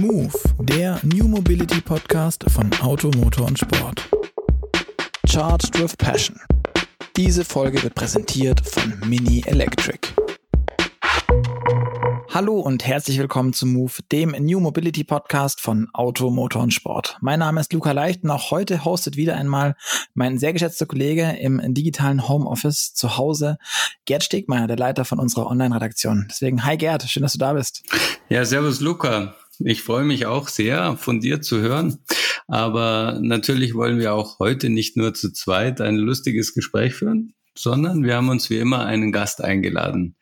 Move, der New Mobility Podcast von Auto, Motor und Sport. Charged with Passion. Diese Folge wird präsentiert von Mini Electric. Hallo und herzlich willkommen zu Move, dem New Mobility Podcast von Auto, Motor und Sport. Mein Name ist Luca Leicht und auch heute hostet wieder einmal mein sehr geschätzter Kollege im digitalen Homeoffice zu Hause, Gerd Stegmeier, der Leiter von unserer Online-Redaktion. Deswegen, hi Gerd, schön, dass du da bist. Ja, servus Luca. Ich freue mich auch sehr, von dir zu hören. Aber natürlich wollen wir auch heute nicht nur zu zweit ein lustiges Gespräch führen, sondern wir haben uns wie immer einen Gast eingeladen.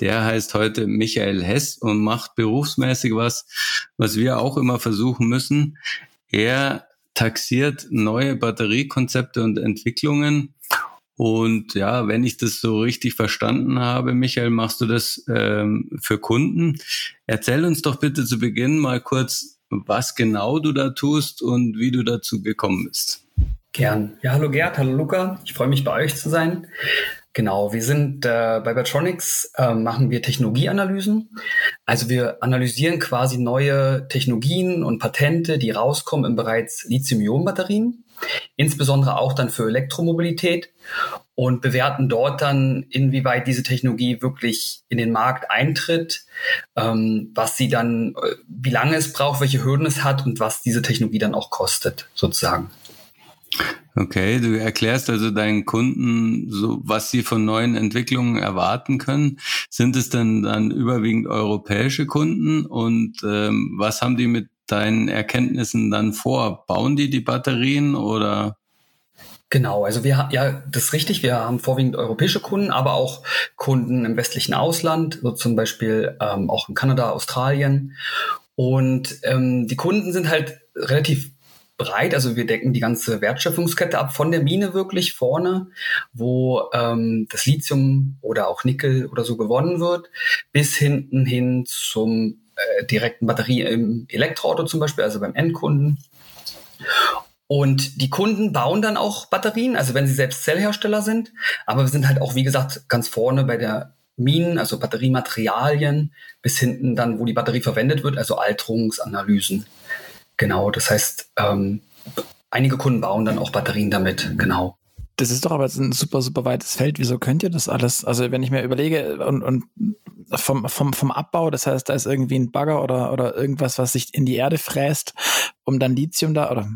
Der heißt heute Michael Hess und macht berufsmäßig was, was wir auch immer versuchen müssen. Er taxiert neue Batteriekonzepte und Entwicklungen. Und ja, wenn ich das so richtig verstanden habe, Michael, machst du das ähm, für Kunden. Erzähl uns doch bitte zu Beginn mal kurz, was genau du da tust und wie du dazu gekommen bist. Gern. Ja, hallo Gerd, hallo Luca. Ich freue mich bei euch zu sein. Genau, wir sind äh, bei Batronics, äh, machen wir Technologieanalysen. Also wir analysieren quasi neue Technologien und Patente, die rauskommen im Bereich Lithium-Ionen-Batterien, insbesondere auch dann für Elektromobilität und bewerten dort dann, inwieweit diese Technologie wirklich in den Markt eintritt, ähm, was sie dann, äh, wie lange es braucht, welche Hürden es hat und was diese Technologie dann auch kostet, sozusagen. Okay, du erklärst also deinen Kunden so, was sie von neuen Entwicklungen erwarten können. Sind es denn dann überwiegend europäische Kunden und ähm, was haben die mit deinen Erkenntnissen dann vor? Bauen die die Batterien oder? Genau, also wir haben ja, das ist richtig. Wir haben vorwiegend europäische Kunden, aber auch Kunden im westlichen Ausland, so zum Beispiel ähm, auch in Kanada, Australien. Und ähm, die Kunden sind halt relativ breit. Also wir decken die ganze Wertschöpfungskette ab, von der Mine wirklich vorne, wo ähm, das Lithium oder auch Nickel oder so gewonnen wird, bis hinten hin zum äh, direkten Batterie im Elektroauto zum Beispiel, also beim Endkunden. Und die Kunden bauen dann auch Batterien, also wenn sie selbst Zellhersteller sind. Aber wir sind halt auch, wie gesagt, ganz vorne bei der Minen, also Batteriematerialien, bis hinten dann, wo die Batterie verwendet wird, also Alterungsanalysen. Genau, das heißt, ähm, einige Kunden bauen dann auch Batterien damit, genau. Das ist doch aber ein super, super weites Feld. Wieso könnt ihr das alles? Also wenn ich mir überlege und, und vom, vom, vom Abbau, das heißt, da ist irgendwie ein Bagger oder, oder irgendwas, was sich in die Erde fräst, um dann Lithium da oder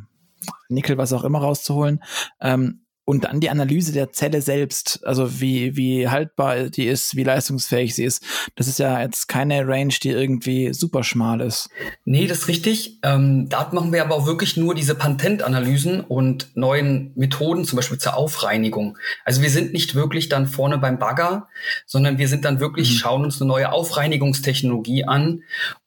Nickel, was auch immer rauszuholen. Ähm, und dann die Analyse der Zelle selbst, also wie, wie haltbar die ist, wie leistungsfähig sie ist. Das ist ja jetzt keine Range, die irgendwie super schmal ist. Nee, das ist richtig. Ähm, da machen wir aber auch wirklich nur diese Patentanalysen und neuen Methoden, zum Beispiel zur Aufreinigung. Also wir sind nicht wirklich dann vorne beim Bagger, sondern wir sind dann wirklich, mhm. schauen uns eine neue Aufreinigungstechnologie an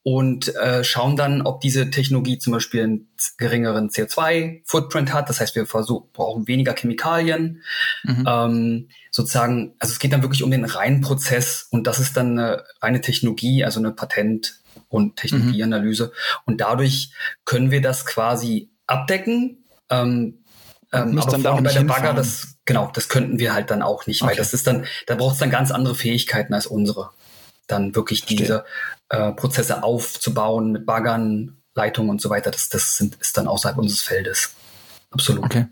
und äh, schauen dann, ob diese Technologie zum Beispiel einen geringeren CO2-Footprint hat. Das heißt, wir versuchen, brauchen weniger Chemikalien. Mhm. Ähm, sozusagen, also es geht dann wirklich um den reinen Prozess und das ist dann eine reine Technologie, also eine Patent- und Technologieanalyse. Mhm. Und dadurch können wir das quasi abdecken. Ähm, ähm, aber dann bei der Bagger, das, genau, das könnten wir halt dann auch nicht, okay. weil das ist dann, da braucht es dann ganz andere Fähigkeiten als unsere. Dann wirklich Verstehe. diese äh, Prozesse aufzubauen mit Baggern, Leitungen und so weiter, das, das sind, ist dann außerhalb unseres Feldes. Absolut. Okay.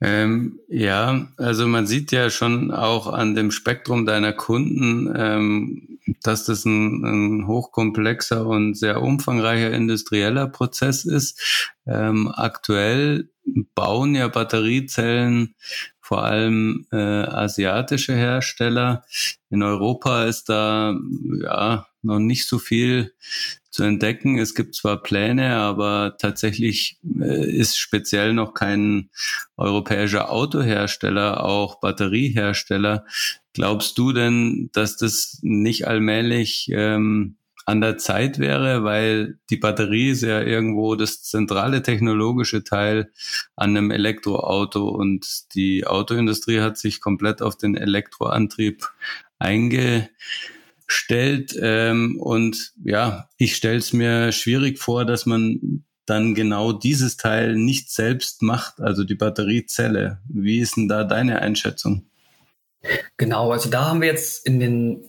Ähm, ja, also man sieht ja schon auch an dem Spektrum deiner Kunden, ähm, dass das ein, ein, hochkomplexer und sehr umfangreicher industrieller Prozess ist. Ähm, aktuell bauen ja Batteriezellen vor allem äh, asiatische Hersteller. In Europa ist da ja noch nicht so viel zu entdecken. Es gibt zwar Pläne, aber tatsächlich äh, ist speziell noch kein europäischer Autohersteller, auch Batteriehersteller. Glaubst du denn, dass das nicht allmählich ähm, an der Zeit wäre, weil die Batterie ist ja irgendwo das zentrale technologische Teil an einem Elektroauto und die Autoindustrie hat sich komplett auf den Elektroantrieb einge stellt. Ähm, und ja, ich stelle es mir schwierig vor, dass man dann genau dieses Teil nicht selbst macht, also die Batteriezelle. Wie ist denn da deine Einschätzung? Genau, also da haben wir jetzt in den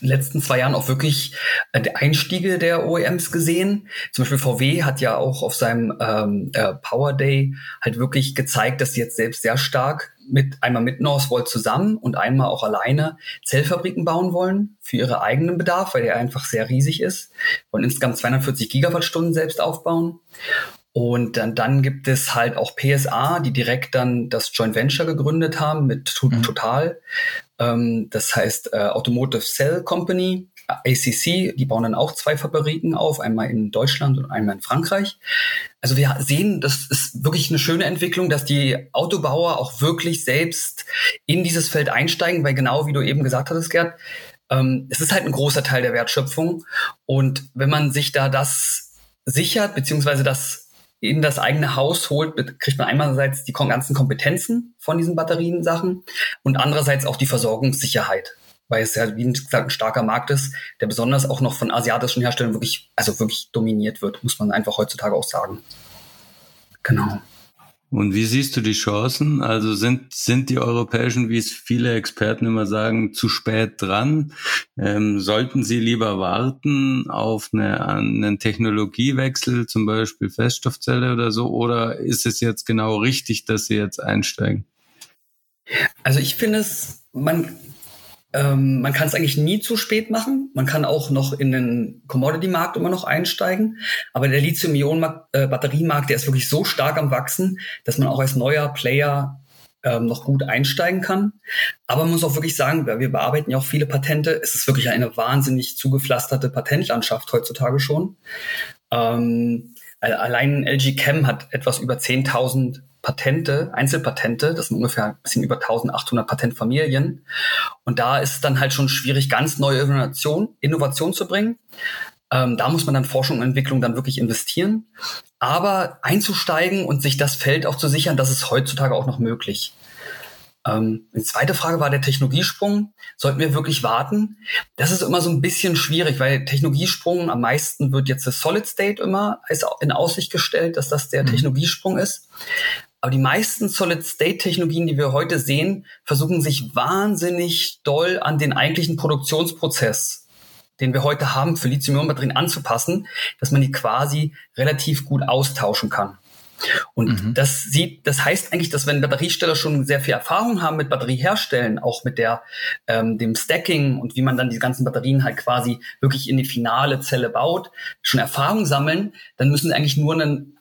letzten zwei Jahren auch wirklich äh, Einstiege der OEMs gesehen. Zum Beispiel VW hat ja auch auf seinem ähm, äh, Power Day halt wirklich gezeigt, dass sie jetzt selbst sehr stark mit einmal mit Northvolt zusammen und einmal auch alleine Zellfabriken bauen wollen für ihre eigenen Bedarf, weil der einfach sehr riesig ist. Wollen insgesamt 240 Gigawattstunden selbst aufbauen. Und dann, dann gibt es halt auch PSA, die direkt dann das Joint Venture gegründet haben mit mhm. Total. Ähm, das heißt äh, Automotive Cell Company, ACC, die bauen dann auch zwei Fabriken auf, einmal in Deutschland und einmal in Frankreich. Also wir sehen, das ist wirklich eine schöne Entwicklung, dass die Autobauer auch wirklich selbst in dieses Feld einsteigen, weil genau wie du eben gesagt hattest, Gerd, ähm, es ist halt ein großer Teil der Wertschöpfung. Und wenn man sich da das sichert, beziehungsweise das in das eigene Haus holt, kriegt man einerseits die ganzen Kompetenzen von diesen Batteriensachen und andererseits auch die Versorgungssicherheit, weil es ja, wie gesagt, ein starker Markt ist, der besonders auch noch von asiatischen Herstellern wirklich, also wirklich dominiert wird, muss man einfach heutzutage auch sagen. Genau. Und wie siehst du die Chancen? Also sind, sind die europäischen, wie es viele Experten immer sagen, zu spät dran? Ähm, sollten sie lieber warten auf eine, einen Technologiewechsel, zum Beispiel Feststoffzelle oder so? Oder ist es jetzt genau richtig, dass sie jetzt einsteigen? Also ich finde es, man ähm, man kann es eigentlich nie zu spät machen. Man kann auch noch in den Commodity-Markt immer noch einsteigen. Aber der Lithium-Ionen-Batteriemarkt, der ist wirklich so stark am Wachsen, dass man auch als neuer Player ähm, noch gut einsteigen kann. Aber man muss auch wirklich sagen, wir bearbeiten ja auch viele Patente. Es ist wirklich eine wahnsinnig zugepflasterte Patentlandschaft heutzutage schon. Ähm, allein LG Chem hat etwas über 10.000 Patente, Einzelpatente, das sind ungefähr ein bisschen über 1800 Patentfamilien. Und da ist es dann halt schon schwierig, ganz neue Innovation, Innovation zu bringen. Ähm, da muss man dann Forschung und Entwicklung dann wirklich investieren. Aber einzusteigen und sich das Feld auch zu sichern, das ist heutzutage auch noch möglich. Ähm, die zweite Frage war der Technologiesprung. Sollten wir wirklich warten? Das ist immer so ein bisschen schwierig, weil Technologiesprung am meisten wird jetzt das Solid State immer in Aussicht gestellt, dass das der mhm. Technologiesprung ist. Aber die meisten Solid-State-Technologien, die wir heute sehen, versuchen sich wahnsinnig doll an den eigentlichen Produktionsprozess, den wir heute haben, für Lithium-Ionen-Batterien anzupassen, dass man die quasi relativ gut austauschen kann. Und mhm. das sieht, das heißt eigentlich, dass wenn Batteriesteller schon sehr viel Erfahrung haben mit Batterieherstellen, auch mit der ähm, dem Stacking und wie man dann die ganzen Batterien halt quasi wirklich in die finale Zelle baut, schon Erfahrung sammeln, dann müssen sie eigentlich nur einen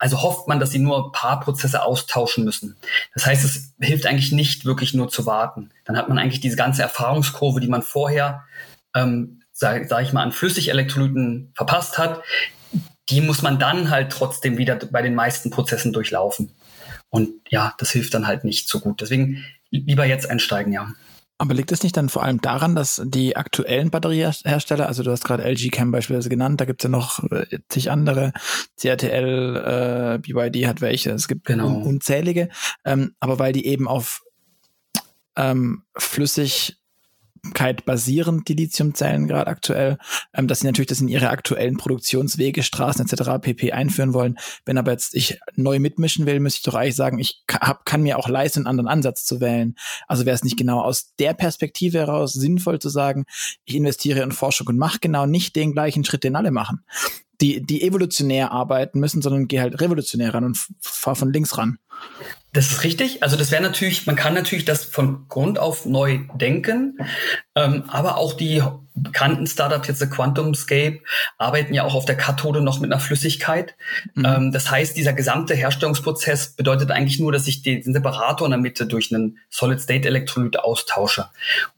also hofft man, dass sie nur ein paar Prozesse austauschen müssen. Das heißt, es hilft eigentlich nicht wirklich nur zu warten. Dann hat man eigentlich diese ganze Erfahrungskurve, die man vorher, ähm, sage sag ich mal, an Flüssigelektrolyten verpasst hat, die muss man dann halt trotzdem wieder bei den meisten Prozessen durchlaufen. Und ja, das hilft dann halt nicht so gut. Deswegen lieber jetzt einsteigen, ja. Aber liegt es nicht dann vor allem daran, dass die aktuellen Batteriehersteller, also du hast gerade LG Chem beispielsweise genannt, da gibt es ja noch äh, zig andere, CRTL, äh, BYD hat welche, es gibt genau. unzählige, ähm, aber weil die eben auf ähm, flüssig basierend, die Lithiumzellen gerade aktuell, ähm, dass sie natürlich das in ihre aktuellen Produktionswege, Straßen etc. pp. einführen wollen. Wenn aber jetzt ich neu mitmischen will, müsste ich doch eigentlich sagen, ich hab, kann mir auch leisten, einen anderen Ansatz zu wählen. Also wäre es nicht genau aus der Perspektive heraus sinnvoll zu sagen, ich investiere in Forschung und mache genau nicht den gleichen Schritt, den alle machen. Die, die evolutionär arbeiten müssen, sondern gehe halt revolutionär ran und fahr von links ran. Das ist richtig. Also das wäre natürlich, man kann natürlich das von Grund auf neu denken, ähm, aber auch die bekannten Startups, jetzt der QuantumScape, arbeiten ja auch auf der Kathode noch mit einer Flüssigkeit. Mhm. Ähm, das heißt, dieser gesamte Herstellungsprozess bedeutet eigentlich nur, dass ich den Separator in der Mitte durch einen Solid-State-Elektrolyt austausche.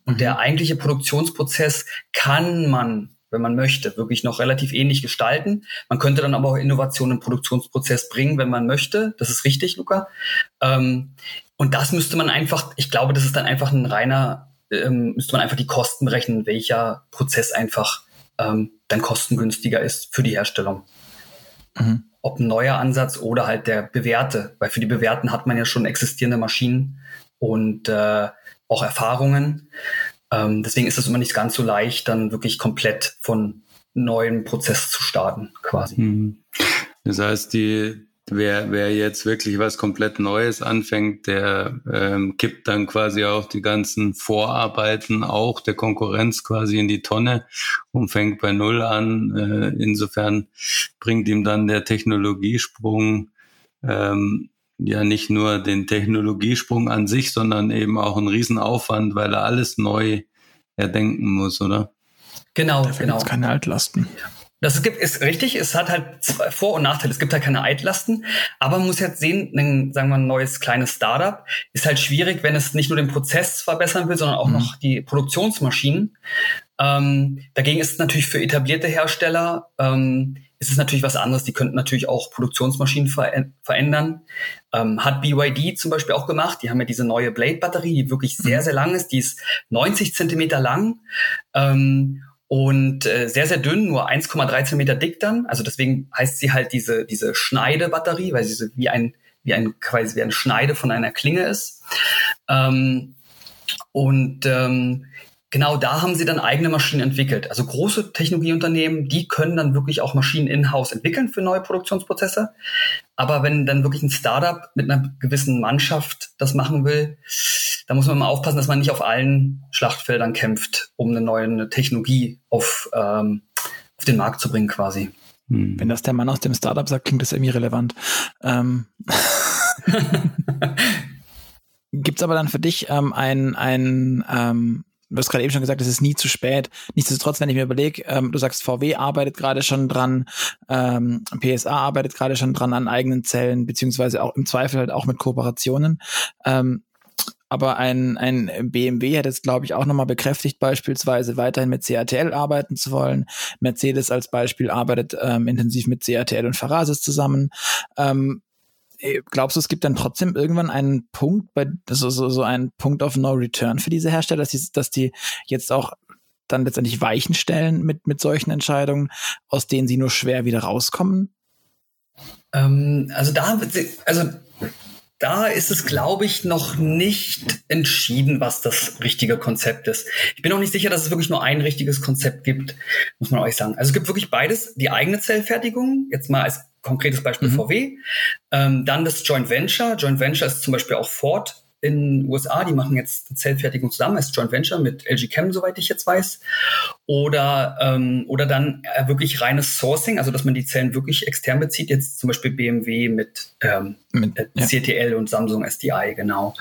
Und mhm. der eigentliche Produktionsprozess kann man wenn man möchte, wirklich noch relativ ähnlich gestalten. Man könnte dann aber auch Innovationen im Produktionsprozess bringen, wenn man möchte. Das ist richtig, Luca. Ähm, und das müsste man einfach, ich glaube, das ist dann einfach ein reiner, ähm, müsste man einfach die Kosten berechnen, welcher Prozess einfach ähm, dann kostengünstiger ist für die Herstellung. Mhm. Ob ein neuer Ansatz oder halt der bewährte, weil für die bewährten hat man ja schon existierende Maschinen und äh, auch Erfahrungen. Ähm, deswegen ist es immer nicht ganz so leicht, dann wirklich komplett von neuem Prozess zu starten, quasi. Mhm. Das heißt, die, wer, wer jetzt wirklich was komplett Neues anfängt, der ähm, kippt dann quasi auch die ganzen Vorarbeiten auch der Konkurrenz quasi in die Tonne und fängt bei Null an. Äh, insofern bringt ihm dann der Technologiesprung ähm, ja nicht nur den Technologiesprung an sich, sondern eben auch einen Riesenaufwand, weil er alles neu erdenken muss, oder? Genau, Da genau. gibt's keine Altlasten. Das gibt, ist richtig, es hat halt zwei Vor- und Nachteile. Es gibt halt keine Altlasten, aber man muss jetzt sehen, ein, sagen wir mal, ein neues kleines Startup ist halt schwierig, wenn es nicht nur den Prozess verbessern will, sondern auch Mhm. noch die Produktionsmaschinen. Ähm, dagegen ist es natürlich für etablierte Hersteller, ähm, ist es natürlich was anderes. Die könnten natürlich auch Produktionsmaschinen ver verändern. Ähm, hat BYD zum Beispiel auch gemacht. Die haben ja diese neue Blade-Batterie, die wirklich sehr, Mhm. sehr lang ist. Die ist 90 Zentimeter lang. Ähm, und äh, sehr, sehr dünn, nur 1,3 Zentimeter dick dann. Also deswegen heißt sie halt diese, diese Schneidebatterie, weil sie so wie ein, wie ein, quasi wie eine Schneide von einer Klinge ist. Ähm, und ähm, genau da haben sie dann eigene Maschinen entwickelt. Also große Technologieunternehmen, die können dann wirklich auch Maschinen in-house entwickeln für neue Produktionsprozesse. Aber wenn dann wirklich ein Startup mit einer gewissen Mannschaft das machen will, da muss man mal aufpassen, dass man nicht auf allen Schlachtfeldern kämpft, um eine neue Technologie auf, ähm, auf den Markt zu bringen quasi. Hm. Wenn das der Mann aus dem Startup sagt, klingt das irgendwie relevant. Ähm, Gibt's aber dann für dich ähm, ein, ein ähm, du hast gerade eben schon gesagt, es ist nie zu spät. Nichtsdestotrotz, wenn ich mir überlege, ähm, du sagst, VW arbeitet gerade schon dran, ähm, PSA arbeitet gerade schon dran an eigenen Zellen, beziehungsweise auch im Zweifel halt auch mit Kooperationen. Ähm, aber ein, ein BMW hat jetzt, glaube ich, auch nochmal bekräftigt, beispielsweise weiterhin mit CATL arbeiten zu wollen. Mercedes als Beispiel arbeitet ähm, intensiv mit CATL und Farasis zusammen. Ähm, glaubst du, es gibt dann trotzdem irgendwann einen Punkt, bei so, so, so einen Punkt of No Return für diese Hersteller, dass die, dass die jetzt auch dann letztendlich Weichen stellen mit, mit solchen Entscheidungen, aus denen sie nur schwer wieder rauskommen? Ähm, also da, also da ist es, glaube ich, noch nicht entschieden, was das richtige Konzept ist. Ich bin auch nicht sicher, dass es wirklich nur ein richtiges Konzept gibt, muss man euch sagen. Also es gibt wirklich beides, die eigene Zellfertigung, jetzt mal als konkretes Beispiel Mhm. VW, ähm, dann das Joint Venture. Joint Venture ist zum Beispiel auch Ford in USA, die machen jetzt Zellfertigung zusammen als Joint Venture mit LG Chem, soweit ich jetzt weiß. Oder, ähm, oder dann äh, wirklich reines Sourcing, also dass man die Zellen wirklich extern bezieht, jetzt zum Beispiel BMW mit, ähm, Mit, äh, ja. CTL und Samsung SDI, genau.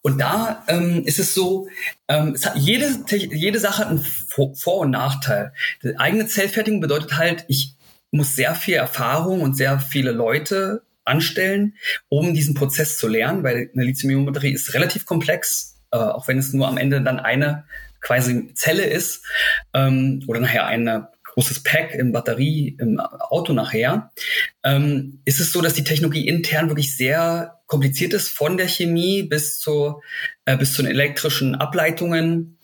Und da ähm, ist es so, ähm, es hat jede, jede Sache hat einen Vor-, Vor und Nachteil. Die eigene Zellfertigung bedeutet halt, ich muss sehr viel Erfahrung und sehr viele Leute anstellen, um diesen Prozess zu lernen, weil eine Lithium-Ionen-Batterie ist relativ komplex, äh, auch wenn es nur am Ende dann eine quasi Zelle ist ähm, oder nachher ein großes Pack in Batterie im Auto nachher, ähm, ist es so, dass die Technologie intern wirklich sehr kompliziert ist, von der Chemie bis zu äh, bis zu den elektrischen Ableitungen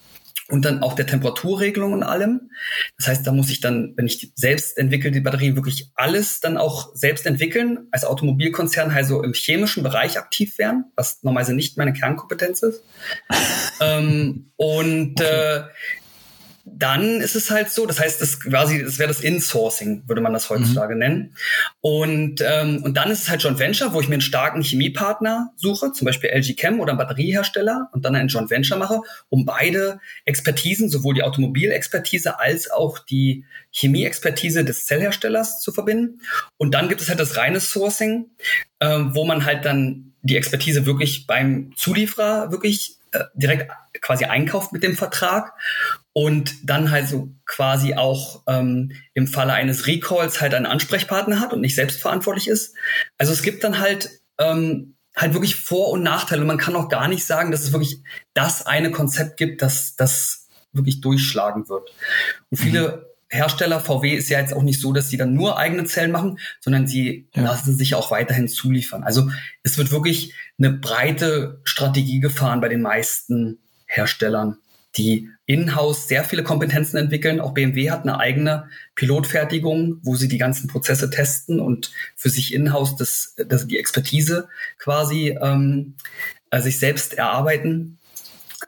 und dann auch der Temperaturregelung und allem. Das heißt, da muss ich dann, wenn ich selbst entwickle, die Batterie wirklich alles dann auch selbst entwickeln, als Automobilkonzern also im chemischen Bereich aktiv werden, was normalerweise nicht meine Kernkompetenz ist. ähm, und äh, dann ist es halt so, das heißt, das quasi, das wäre das Insourcing, würde man das heutzutage mhm. nennen. Und, ähm, und dann ist es halt Joint Venture, wo ich mir einen starken Chemiepartner suche, zum Beispiel LG Chem oder einen Batteriehersteller und dann ein Joint Venture mache, um beide Expertisen, sowohl die Automobilexpertise als auch die Chemieexpertise des Zellherstellers zu verbinden. Und dann gibt es halt das reine Sourcing, äh, wo man halt dann die Expertise wirklich beim Zulieferer wirklich äh, direkt quasi einkauft mit dem Vertrag und dann halt so quasi auch ähm, im Falle eines Recalls halt einen Ansprechpartner hat und nicht selbst verantwortlich ist. Also es gibt dann halt ähm, halt wirklich Vor- und Nachteile. Und man kann auch gar nicht sagen, dass es wirklich das eine Konzept gibt, das das wirklich durchschlagen wird. Und viele mhm. Hersteller, VW ist ja jetzt auch nicht so, dass sie dann nur eigene Zellen machen, sondern sie ja. lassen sich auch weiterhin zuliefern. Also es wird wirklich eine breite Strategie gefahren bei den meisten Herstellern, die in-house sehr viele Kompetenzen entwickeln. Auch BMW hat eine eigene Pilotfertigung, wo sie die ganzen Prozesse testen und für sich in-house das, das, die Expertise quasi ähm, äh, sich selbst erarbeiten,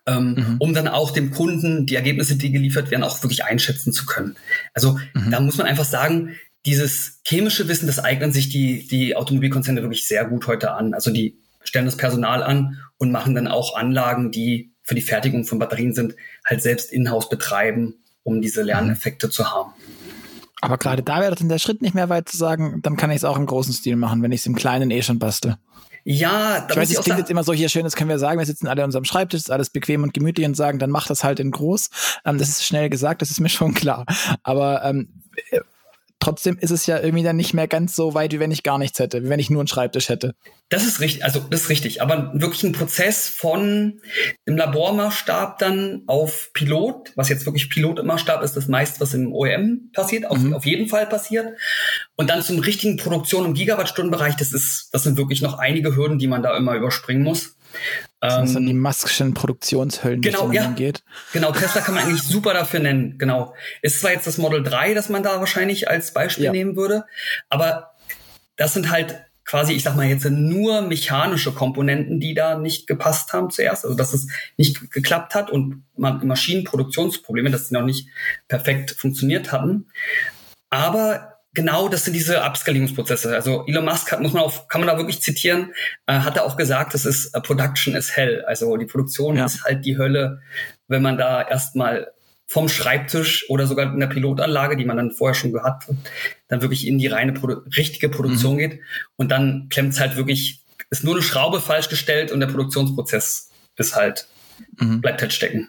ähm, mhm. um dann auch dem Kunden die Ergebnisse, die geliefert werden, auch wirklich einschätzen zu können. Also mhm. da muss man einfach sagen, dieses chemische Wissen, das eignen sich die, die Automobilkonzerne wirklich sehr gut heute an. Also die stellen das Personal an und machen dann auch Anlagen, die für die Fertigung von Batterien sind, halt selbst in-house betreiben, um diese Lerneffekte zu haben. Aber gerade da wäre dann der Schritt nicht mehr weit zu sagen, dann kann ich es auch im großen Stil machen, wenn ich es im kleinen eh schon bastel. Ja, da ich weiß, es klingt jetzt immer so hier schön, das können wir sagen, wir sitzen alle an unserem Schreibtisch, ist alles bequem und gemütlich und sagen, dann mach das halt in groß. Ähm, das ist schnell gesagt, das ist mir schon klar. Aber ähm, trotzdem ist es ja irgendwie dann nicht mehr ganz so weit, wie wenn ich gar nichts hätte, wie wenn ich nur einen Schreibtisch hätte. Das ist richtig, also das ist richtig. Aber wirklich ein Prozess von im Labormaßstab dann auf Pilot, was jetzt wirklich Pilot im Maßstab ist, das meist, was im OEM passiert, auf, mhm. auf jeden Fall passiert. Und dann zum richtigen Produktion im Gigawattstundenbereich, das ist, das sind wirklich noch einige Hürden, die man da immer überspringen muss. Das sind die ähm, Maskschen Produktionshöllen, genau, ja, geht. Genau, Tesla kann man eigentlich super dafür nennen. Genau. Ist zwar jetzt das Model 3, das man da wahrscheinlich als Beispiel ja. nehmen würde, aber das sind halt quasi, ich sag mal jetzt nur mechanische Komponenten, die da nicht gepasst haben zuerst, also dass es nicht geklappt hat und man Maschinenproduktionsprobleme, dass die noch nicht perfekt funktioniert hatten. Aber genau das sind diese Upskalierungsprozesse. Also Elon Musk hat, muss man auch, kann man da wirklich zitieren, äh, hat er auch gesagt, das ist uh, Production is Hell. Also die Produktion ja. ist halt die Hölle, wenn man da erstmal vom Schreibtisch oder sogar in der Pilotanlage, die man dann vorher schon gehabt hat, dann wirklich in die reine Produ richtige Produktion mhm. geht. Und dann klemmt es halt wirklich, ist nur eine Schraube falsch gestellt und der Produktionsprozess ist halt, mhm. bleibt halt stecken.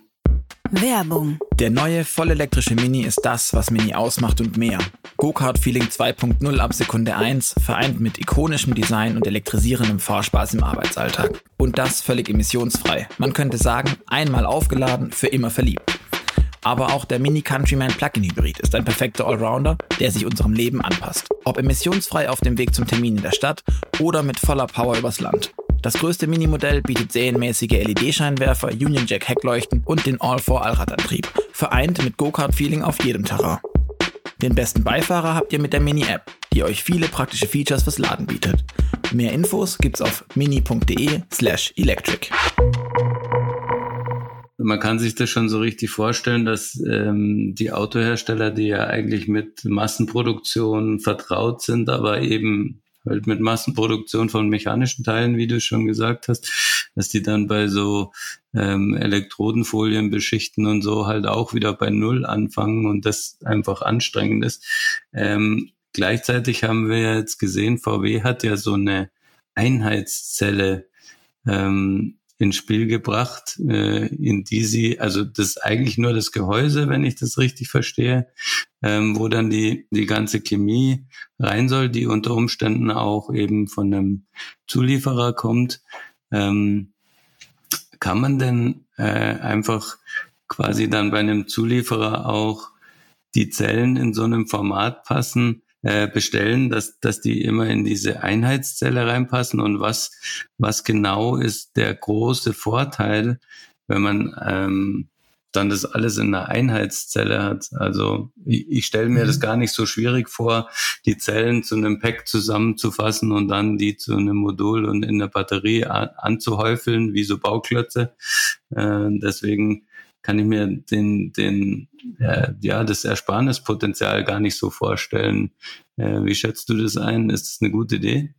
Werbung. Der neue vollelektrische Mini ist das, was Mini ausmacht und mehr. Go-Kart-Feeling 2.0 ab Sekunde 1, vereint mit ikonischem Design und elektrisierendem Fahrspaß im Arbeitsalltag. Und das völlig emissionsfrei. Man könnte sagen, einmal aufgeladen, für immer verliebt. Aber auch der Mini Countryman Plug-in Hybrid ist ein perfekter Allrounder, der sich unserem Leben anpasst. Ob emissionsfrei auf dem Weg zum Termin in der Stadt oder mit voller Power übers Land. Das größte Minimodell bietet serienmäßige LED-Scheinwerfer, Union Jack Heckleuchten und den All-4-Allradantrieb, vereint mit Go-Kart-Feeling auf jedem Terrain. Den besten Beifahrer habt ihr mit der Mini-App, die euch viele praktische Features fürs Laden bietet. Mehr Infos gibt's auf mini.de slash electric. Man kann sich das schon so richtig vorstellen, dass ähm, die Autohersteller, die ja eigentlich mit Massenproduktion vertraut sind, aber eben halt mit Massenproduktion von mechanischen Teilen, wie du schon gesagt hast, dass die dann bei so ähm, Elektrodenfolien beschichten und so halt auch wieder bei Null anfangen und das einfach anstrengend ist. Ähm, gleichzeitig haben wir jetzt gesehen, VW hat ja so eine Einheitszelle ähm, ins Spiel gebracht, äh, in die sie, also das eigentlich nur das Gehäuse, wenn ich das richtig verstehe, ähm, wo dann die, die ganze Chemie rein soll, die unter Umständen auch eben von einem Zulieferer kommt. Ähm, kann man denn äh, einfach quasi dann bei einem Zulieferer auch die Zellen in so einem Format passen, äh, bestellen, dass, dass die immer in diese Einheitszelle reinpassen und was, was genau ist der große Vorteil, wenn man ähm, dann das alles in einer Einheitszelle hat. Also ich, ich stelle mir mhm. das gar nicht so schwierig vor, die Zellen zu einem Pack zusammenzufassen und dann die zu einem Modul und in der Batterie an, anzuhäufeln, wie so Bauklötze. Äh, deswegen kann ich mir den, den, äh, ja, das Ersparnispotenzial gar nicht so vorstellen. Äh, wie schätzt du das ein? Ist das eine gute Idee?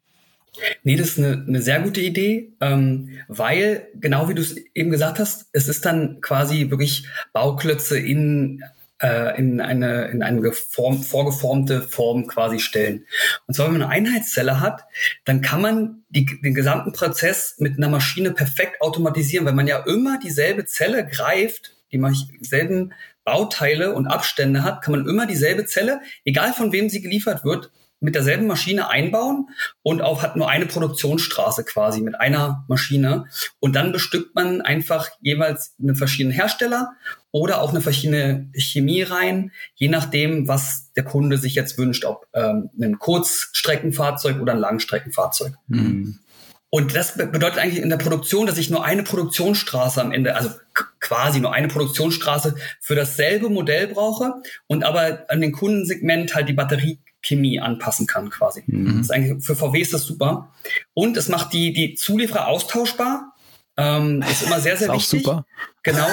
Nee, das ist eine, eine sehr gute Idee, ähm, weil, genau wie du es eben gesagt hast, es ist dann quasi wirklich Bauklötze in äh, in eine, in eine geform, vorgeformte Form quasi stellen. Und zwar, wenn man eine Einheitszelle hat, dann kann man die, den gesamten Prozess mit einer Maschine perfekt automatisieren, weil man ja immer dieselbe Zelle greift, die selben Bauteile und Abstände hat, kann man immer dieselbe Zelle, egal von wem sie geliefert wird, mit derselben Maschine einbauen und auch hat nur eine Produktionsstraße quasi mit einer Maschine. Und dann bestückt man einfach jeweils einen verschiedenen Hersteller oder auch eine verschiedene Chemie rein, je nachdem, was der Kunde sich jetzt wünscht, ob ähm, ein Kurzstreckenfahrzeug oder ein Langstreckenfahrzeug. Mhm. Und das bedeutet eigentlich in der Produktion, dass ich nur eine Produktionsstraße am Ende, also quasi nur eine Produktionsstraße für dasselbe Modell brauche und aber an den Kundensegment halt die Batteriechemie anpassen kann quasi. Mhm. Das ist eigentlich, für VW ist das super. Und es macht die, die Zulieferer austauschbar. Ähm, ist immer sehr, sehr ist wichtig. Auch super. Genau.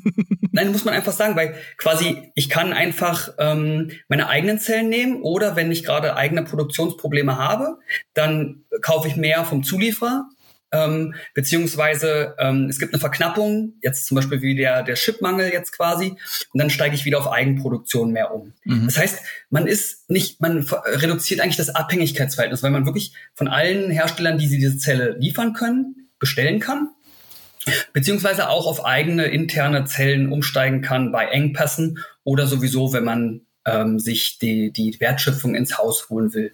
Nein, muss man einfach sagen, weil quasi ich kann einfach ähm, meine eigenen Zellen nehmen oder wenn ich gerade eigene Produktionsprobleme habe, dann kaufe ich mehr vom Zulieferer ähm, beziehungsweise ähm, es gibt eine Verknappung, jetzt zum Beispiel wie der, der Chipmangel jetzt quasi, und dann steige ich wieder auf Eigenproduktion mehr um. Mhm. Das heißt, man ist nicht, man reduziert eigentlich das Abhängigkeitsverhältnis, weil man wirklich von allen Herstellern, die sie diese Zelle liefern können, bestellen kann beziehungsweise auch auf eigene interne Zellen umsteigen kann bei Engpässen oder sowieso, wenn man ähm, sich die, die Wertschöpfung ins Haus holen will.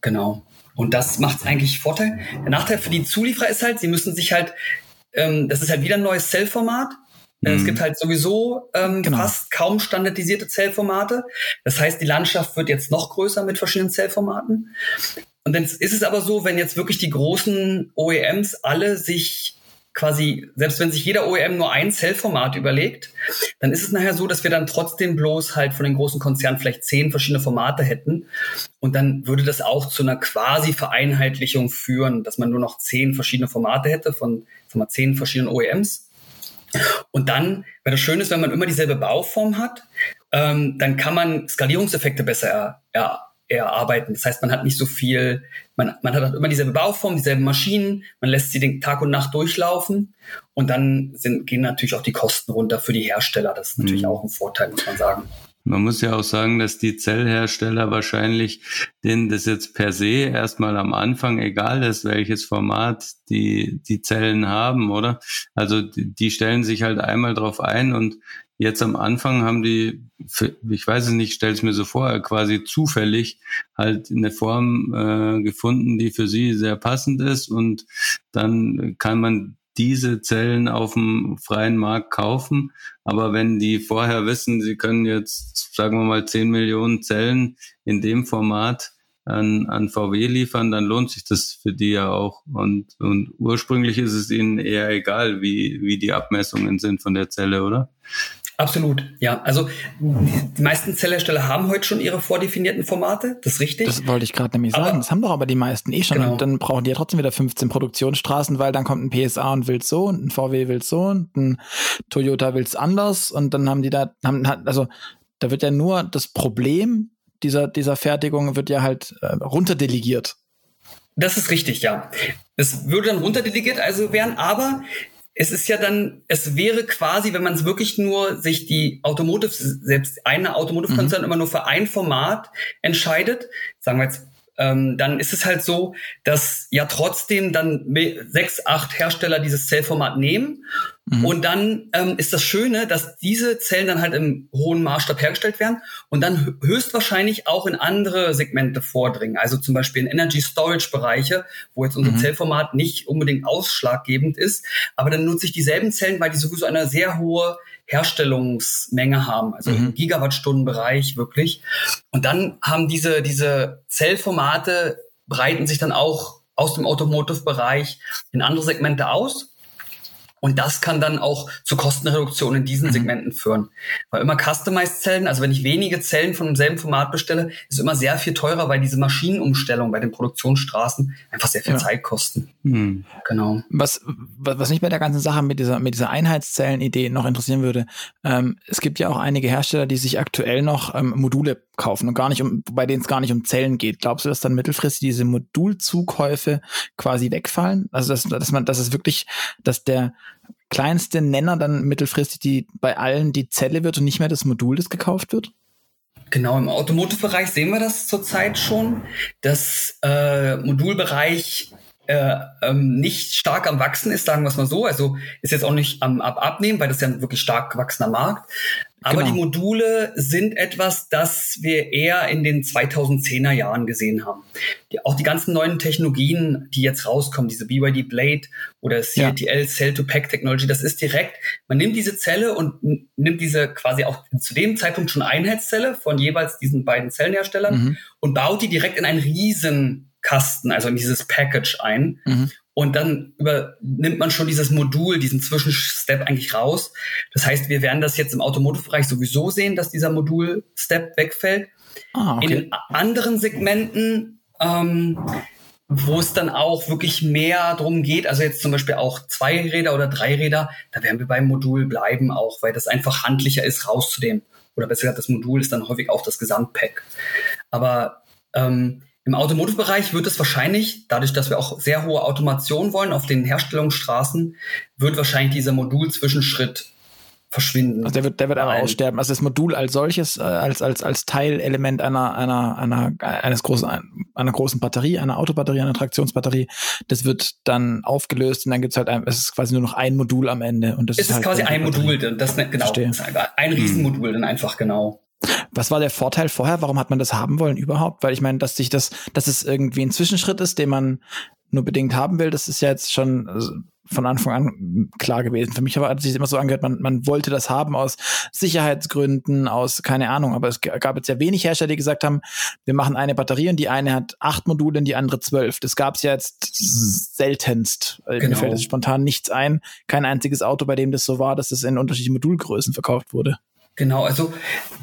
Genau. Und das macht es eigentlich Vorteil. Der Nachteil für die Zulieferer ist halt, sie müssen sich halt, ähm, das ist halt wieder ein neues Zellformat. Äh, mhm. Es gibt halt sowieso ähm, genau. fast kaum standardisierte Zellformate. Das heißt, die Landschaft wird jetzt noch größer mit verschiedenen Zellformaten. Und dann ist es aber so, wenn jetzt wirklich die großen OEMs alle sich quasi, selbst wenn sich jeder OEM nur ein Zellformat überlegt, dann ist es nachher so, dass wir dann trotzdem bloß halt von den großen Konzernen vielleicht zehn verschiedene Formate hätten. Und dann würde das auch zu einer quasi Vereinheitlichung führen, dass man nur noch zehn verschiedene Formate hätte von sagen wir, zehn verschiedenen OEMs. Und dann, weil das Schöne ist, wenn man immer dieselbe Bauform hat, ähm, dann kann man Skalierungseffekte besser er, er, erarbeiten. Das heißt, man hat nicht so viel, man, man hat immer dieselbe Bauform, dieselben Maschinen, man lässt sie den Tag und Nacht durchlaufen und dann sind, gehen natürlich auch die Kosten runter für die Hersteller. Das ist natürlich mhm. auch ein Vorteil, muss man sagen. Man muss ja auch sagen, dass die Zellhersteller wahrscheinlich, denen das jetzt per se erstmal am Anfang egal ist, welches Format die, die Zellen haben, oder? Also die, die stellen sich halt einmal drauf ein und Jetzt am Anfang haben die, ich weiß es nicht, stell es mir so vor, quasi zufällig halt eine Form äh, gefunden, die für sie sehr passend ist und dann kann man diese Zellen auf dem freien Markt kaufen. Aber wenn die vorher wissen, sie können jetzt, sagen wir mal, 10 Millionen Zellen in dem Format an, an VW liefern, dann lohnt sich das für die ja auch. Und, und ursprünglich ist es ihnen eher egal, wie, wie die Abmessungen sind von der Zelle, oder? Absolut, ja. Also die meisten Zellhersteller haben heute schon ihre vordefinierten Formate, das ist richtig. Das wollte ich gerade nämlich sagen. Aber, das haben doch aber die meisten eh schon. Genau. Und dann brauchen die ja trotzdem wieder 15 Produktionsstraßen, weil dann kommt ein PSA und will so und ein VW will so und ein Toyota will es anders und dann haben die da, haben, also da wird ja nur das Problem dieser, dieser Fertigung wird ja halt äh, runterdelegiert. Das ist richtig, ja. Es würde dann runterdelegiert also werden, aber es ist ja dann, es wäre quasi, wenn man es wirklich nur sich die Automotive, selbst eine Automotive-Konzern mhm. immer nur für ein Format entscheidet, sagen wir jetzt ähm, dann ist es halt so, dass ja trotzdem dann sechs, acht Hersteller dieses Zellformat nehmen. Mhm. Und dann ähm, ist das Schöne, dass diese Zellen dann halt im hohen Maßstab hergestellt werden und dann höchstwahrscheinlich auch in andere Segmente vordringen. Also zum Beispiel in Energy Storage Bereiche, wo jetzt unser mhm. Zellformat nicht unbedingt ausschlaggebend ist. Aber dann nutze ich dieselben Zellen, weil die sowieso eine sehr hohe Herstellungsmenge haben, also mhm. im Gigawattstundenbereich wirklich. Und dann haben diese, diese Zellformate breiten sich dann auch aus dem Automotive-Bereich in andere Segmente aus. Und das kann dann auch zu Kostenreduktionen in diesen mhm. Segmenten führen. Weil immer Customized-Zellen, also wenn ich wenige Zellen von demselben Format bestelle, ist immer sehr viel teurer, weil diese Maschinenumstellung bei den Produktionsstraßen einfach sehr viel ja. Zeit kosten. Mhm. Genau. Was, was mich bei der ganzen Sache mit dieser, mit dieser Einheitszellen-Idee noch interessieren würde, ähm, es gibt ja auch einige Hersteller, die sich aktuell noch ähm, Module kaufen und gar nicht um, bei denen es gar nicht um Zellen geht. Glaubst du, dass dann mittelfristig diese Modulzukäufe quasi wegfallen? Also dass, dass man, dass es wirklich, dass der kleinste Nenner dann mittelfristig die bei allen die Zelle wird und nicht mehr das Modul, das gekauft wird? Genau, im Automotive-Bereich sehen wir das zurzeit schon, dass äh, Modulbereich äh, ähm, nicht stark am Wachsen ist, sagen wir es mal so. Also ist jetzt auch nicht am ab Abnehmen, weil das ist ja ein wirklich stark gewachsener Markt. Aber genau. die Module sind etwas, das wir eher in den 2010er Jahren gesehen haben. Die, auch die ganzen neuen Technologien, die jetzt rauskommen, diese BYD Blade oder CATL ja. Cell-to-Pack Technology, das ist direkt, man nimmt diese Zelle und nimmt diese quasi auch zu dem Zeitpunkt schon Einheitszelle von jeweils diesen beiden Zellenherstellern mhm. und baut die direkt in einen riesen Kasten, also in dieses Package ein. Mhm. Und dann übernimmt man schon dieses Modul, diesen Zwischenstep eigentlich raus. Das heißt, wir werden das jetzt im Automotive-Bereich sowieso sehen, dass dieser Modul-Step wegfällt. Ah, okay. In den anderen Segmenten ähm, wo es dann auch wirklich mehr drum geht, also jetzt zum Beispiel auch Zweiräder oder Dreiräder, da werden wir beim Modul bleiben auch, weil das einfach handlicher ist, rauszunehmen. Oder besser gesagt, das Modul ist dann häufig auch das Gesamtpack. Aber ähm, im Automotive-Bereich wird es wahrscheinlich, dadurch, dass wir auch sehr hohe Automation wollen auf den Herstellungsstraßen, wird wahrscheinlich dieser Modul-Zwischenschritt verschwinden. Also der wird, der wird aber aussterben. Also das Modul als solches, äh, als, als, als Teilelement einer, einer, einer, eines großen, einer großen Batterie, einer Autobatterie, einer Traktionsbatterie, das wird dann aufgelöst und dann gibt's halt ein, es ist quasi nur noch ein Modul am Ende. Und das es ist, halt quasi ein Modul, das, genau, Verstehe. ein Riesenmodul dann einfach genau. Was war der Vorteil vorher? Warum hat man das haben wollen überhaupt? Weil ich meine, dass sich das, dass es irgendwie ein Zwischenschritt ist, den man nur bedingt haben will, das ist ja jetzt schon also von Anfang an klar gewesen. Für mich hat sich immer so angehört, man, man wollte das haben aus Sicherheitsgründen, aus keine Ahnung. Aber es gab jetzt ja wenig Hersteller, die gesagt haben, wir machen eine Batterie und die eine hat acht Module und die andere zwölf. Das gab es ja jetzt seltenst. Genau. Mir fällt jetzt spontan nichts ein. Kein einziges Auto, bei dem das so war, dass es in unterschiedlichen Modulgrößen verkauft wurde. Genau, also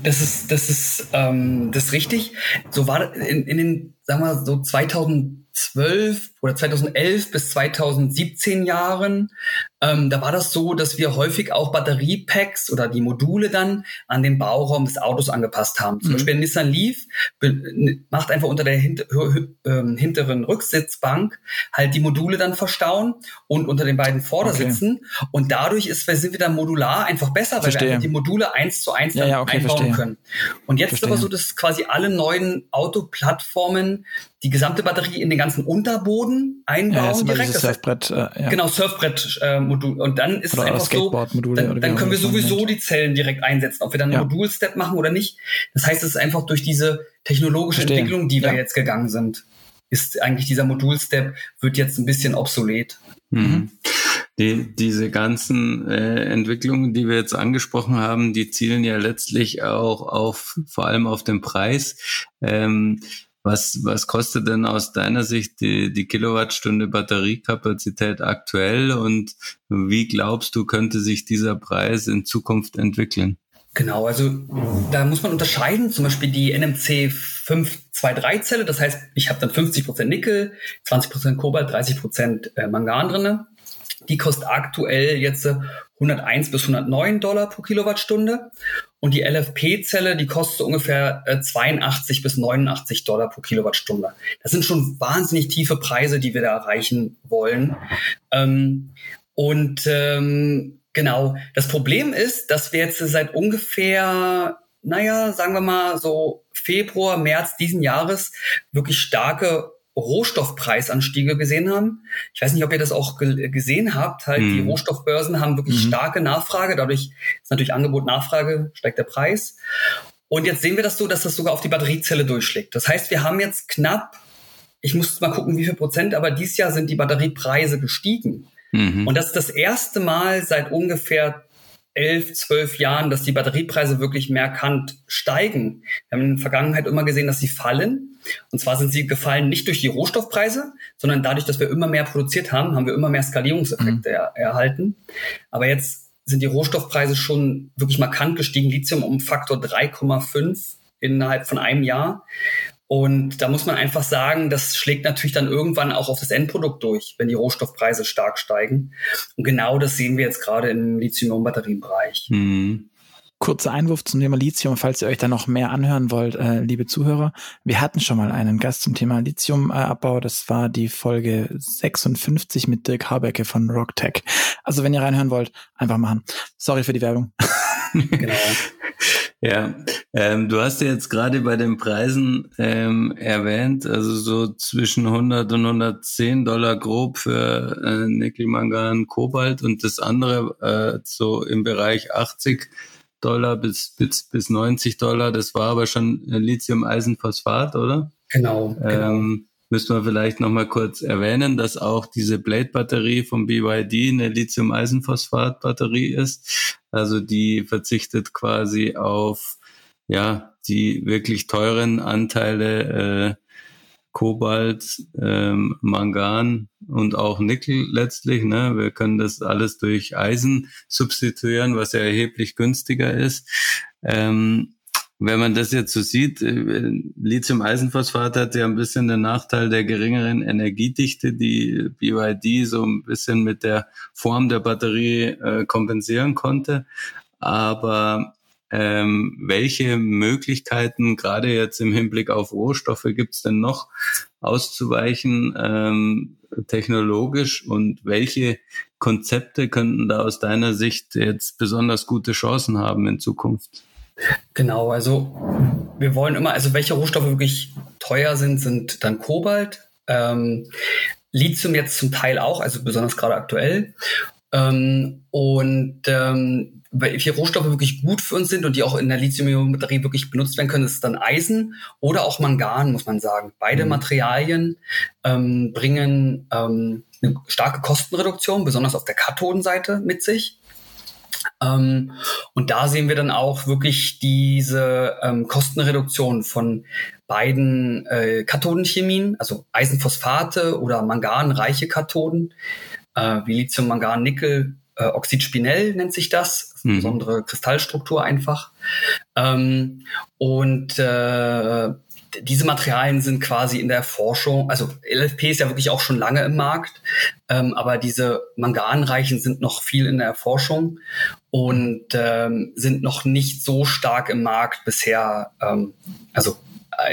das ist das ist ähm, das ist richtig. So war in, in den sagen wir so 2012 oder 2011 bis 2017 Jahren, ähm, da war das so, dass wir häufig auch Batteriepacks oder die Module dann an den Bauraum des Autos angepasst haben. Zum mhm. Beispiel Nissan Leaf macht einfach unter der hinter, äh, hinteren Rücksitzbank halt die Module dann verstauen und unter den beiden Vordersitzen. Okay. Und dadurch ist, sind wir dann modular einfach besser, weil verstehe. wir die Module eins zu eins ja, ja, okay, einbauen verstehe. können. Und jetzt verstehe. ist aber so, dass quasi alle neuen Autoplattformen die gesamte Batterie in den ganzen Unterboden einbauen ja, direkt. Surfbrett, äh, ja. Genau, Surfbrett-Modul. Äh, und dann ist oder es einfach so, dann, dann können wir sowieso die Zellen direkt einsetzen, ob wir dann einen ja. Modulstep machen oder nicht. Das heißt, es ist einfach durch diese technologische Verstehen. Entwicklung, die wir jetzt gegangen sind, ist eigentlich dieser Modulstep wird jetzt ein bisschen obsolet. Mhm. Die, diese ganzen äh, Entwicklungen, die wir jetzt angesprochen haben, die zielen ja letztlich auch auf vor allem auf den Preis. Ähm, was, was kostet denn aus deiner Sicht die, die Kilowattstunde Batteriekapazität aktuell und wie glaubst du, könnte sich dieser Preis in Zukunft entwickeln? Genau, also da muss man unterscheiden, zum Beispiel die NMC 523-Zelle, das heißt, ich habe dann 50% Nickel, 20% Kobalt, 30% äh, Mangan drinne. Die kostet aktuell jetzt 101 bis 109 Dollar pro Kilowattstunde. Und die LFP-Zelle, die kostet ungefähr 82 äh, bis 89 Dollar pro Kilowattstunde. Das sind schon wahnsinnig tiefe Preise, die wir da erreichen wollen. Ähm, und ähm, genau, das Problem ist, dass wir jetzt seit ungefähr, naja, sagen wir mal so Februar, März diesen Jahres wirklich starke Rohstoffpreisanstiege gesehen haben. Ich weiß nicht, ob ihr das auch ge gesehen habt. Halt, mhm. die Rohstoffbörsen haben wirklich mhm. starke Nachfrage. Dadurch ist natürlich Angebot, Nachfrage, steigt der Preis. Und jetzt sehen wir das so, dass das sogar auf die Batteriezelle durchschlägt. Das heißt, wir haben jetzt knapp, ich muss mal gucken, wie viel Prozent, aber dieses Jahr sind die Batteriepreise gestiegen. Mhm. Und das ist das erste Mal seit ungefähr elf, zwölf Jahren, dass die Batteriepreise wirklich merkant steigen. Wir haben in der Vergangenheit immer gesehen, dass sie fallen. Und zwar sind sie gefallen nicht durch die Rohstoffpreise, sondern dadurch, dass wir immer mehr produziert haben, haben wir immer mehr Skalierungseffekte mhm. er erhalten. Aber jetzt sind die Rohstoffpreise schon wirklich markant gestiegen. Lithium um Faktor 3,5 innerhalb von einem Jahr. Und da muss man einfach sagen, das schlägt natürlich dann irgendwann auch auf das Endprodukt durch, wenn die Rohstoffpreise stark steigen. Und genau das sehen wir jetzt gerade im Lithium-Ionen-Batterienbereich. Mhm. Kurzer Einwurf zum Thema Lithium, falls ihr euch da noch mehr anhören wollt, äh, liebe Zuhörer. Wir hatten schon mal einen Gast zum Thema Lithiumabbau. Das war die Folge 56 mit Dirk Habecke von RockTech. Also wenn ihr reinhören wollt, einfach machen. Sorry für die Werbung. genau. Ja, ähm, du hast ja jetzt gerade bei den Preisen ähm, erwähnt, also so zwischen 100 und 110 Dollar grob für äh, Nickel, Mangan, Kobalt und das andere äh, so im Bereich 80 Dollar bis, bis, bis 90 Dollar. Das war aber schon Lithium-Eisenphosphat, oder? Genau. genau. Ähm, müssen wir vielleicht nochmal kurz erwähnen, dass auch diese Blade-Batterie vom BYD eine Lithium-Eisenphosphat-Batterie ist. Also die verzichtet quasi auf ja die wirklich teuren Anteile äh, Kobalt, ähm, Mangan und auch Nickel letztlich. Ne? Wir können das alles durch Eisen substituieren, was ja erheblich günstiger ist. Ähm, wenn man das jetzt so sieht, äh, Lithium-Eisenphosphat hat ja ein bisschen den Nachteil der geringeren Energiedichte, die BYD so ein bisschen mit der Form der Batterie äh, kompensieren konnte. Aber ähm, welche Möglichkeiten, gerade jetzt im Hinblick auf Rohstoffe, gibt es denn noch auszuweichen ähm, technologisch und welche Konzepte könnten da aus deiner Sicht jetzt besonders gute Chancen haben in Zukunft? Genau, also wir wollen immer, also welche Rohstoffe wirklich teuer sind, sind dann Kobalt, ähm, Lithium jetzt zum Teil auch, also besonders gerade aktuell. Ähm, und ähm, welche Rohstoffe wirklich gut für uns sind und die auch in der Lithium-Ionen-Batterie wirklich benutzt werden können, ist dann Eisen oder auch Mangan, muss man sagen. Beide mhm. Materialien ähm, bringen ähm, eine starke Kostenreduktion, besonders auf der Kathodenseite mit sich. Ähm, und da sehen wir dann auch wirklich diese ähm, Kostenreduktion von beiden äh, Kathodenchemien, also Eisenphosphate oder manganreiche Kathoden, äh, wie Lithium, Mangan, Nickel, äh, Oxidspinell nennt sich das, mhm. besondere Kristallstruktur einfach. Ähm, und äh, diese Materialien sind quasi in der Forschung, also LFP ist ja wirklich auch schon lange im Markt, ähm, aber diese manganreichen sind noch viel in der Erforschung und ähm, sind noch nicht so stark im Markt bisher, ähm, also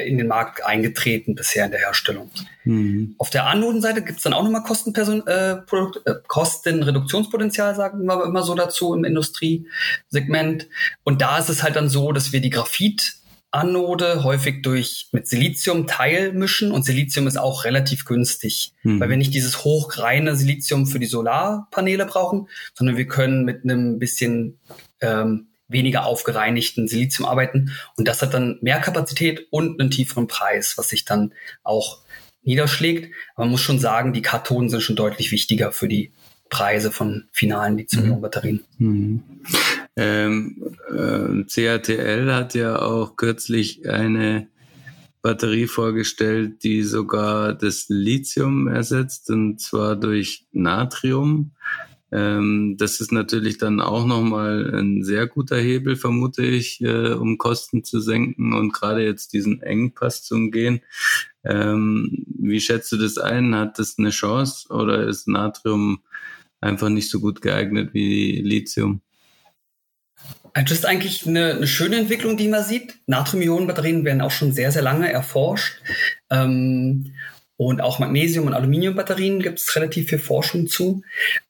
in den Markt eingetreten bisher in der Herstellung. Mhm. Auf der Anodenseite gibt es dann auch nochmal Kostenperson, äh, Produkt, äh, Kostenreduktionspotenzial, sagen wir immer so dazu im Industriesegment. Und da ist es halt dann so, dass wir die Graphit Anode häufig durch mit Silizium teilmischen und Silizium ist auch relativ günstig, mhm. weil wir nicht dieses hochreine Silizium für die Solarpaneele brauchen, sondern wir können mit einem bisschen ähm, weniger aufgereinigten Silizium arbeiten. Und das hat dann mehr Kapazität und einen tieferen Preis, was sich dann auch niederschlägt. Aber man muss schon sagen, die Kathoden sind schon deutlich wichtiger für die Preise von finalen Lithium-Ionen-Batterien. Mhm. Ähm, äh, CATL hat ja auch kürzlich eine Batterie vorgestellt, die sogar das Lithium ersetzt, und zwar durch Natrium. Ähm, das ist natürlich dann auch nochmal ein sehr guter Hebel, vermute ich, äh, um Kosten zu senken und gerade jetzt diesen Engpass zu umgehen. Ähm, wie schätzt du das ein? Hat das eine Chance oder ist Natrium einfach nicht so gut geeignet wie Lithium? Das ist eigentlich eine, eine schöne Entwicklung, die man sieht. Natrium-Ionen-Batterien werden auch schon sehr, sehr lange erforscht. Ähm, und auch Magnesium- und Aluminiumbatterien gibt es relativ viel Forschung zu.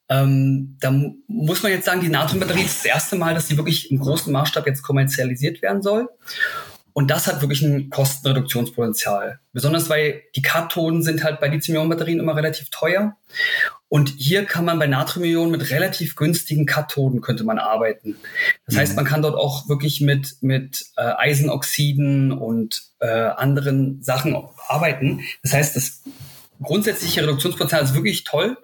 Ähm, da muss man jetzt sagen, die Natriumbatterie ist das erste Mal, dass sie wirklich im großen Maßstab jetzt kommerzialisiert werden soll. Und das hat wirklich ein Kostenreduktionspotenzial. Besonders weil die Kathoden sind halt bei Lithium-Ionen-Batterien immer relativ teuer. Und hier kann man bei Natrium-Ionen mit relativ günstigen Kathoden könnte man arbeiten. Das mhm. heißt, man kann dort auch wirklich mit, mit äh, Eisenoxiden und äh, anderen Sachen arbeiten. Das heißt, das grundsätzliche Reduktionspotenzial ist wirklich toll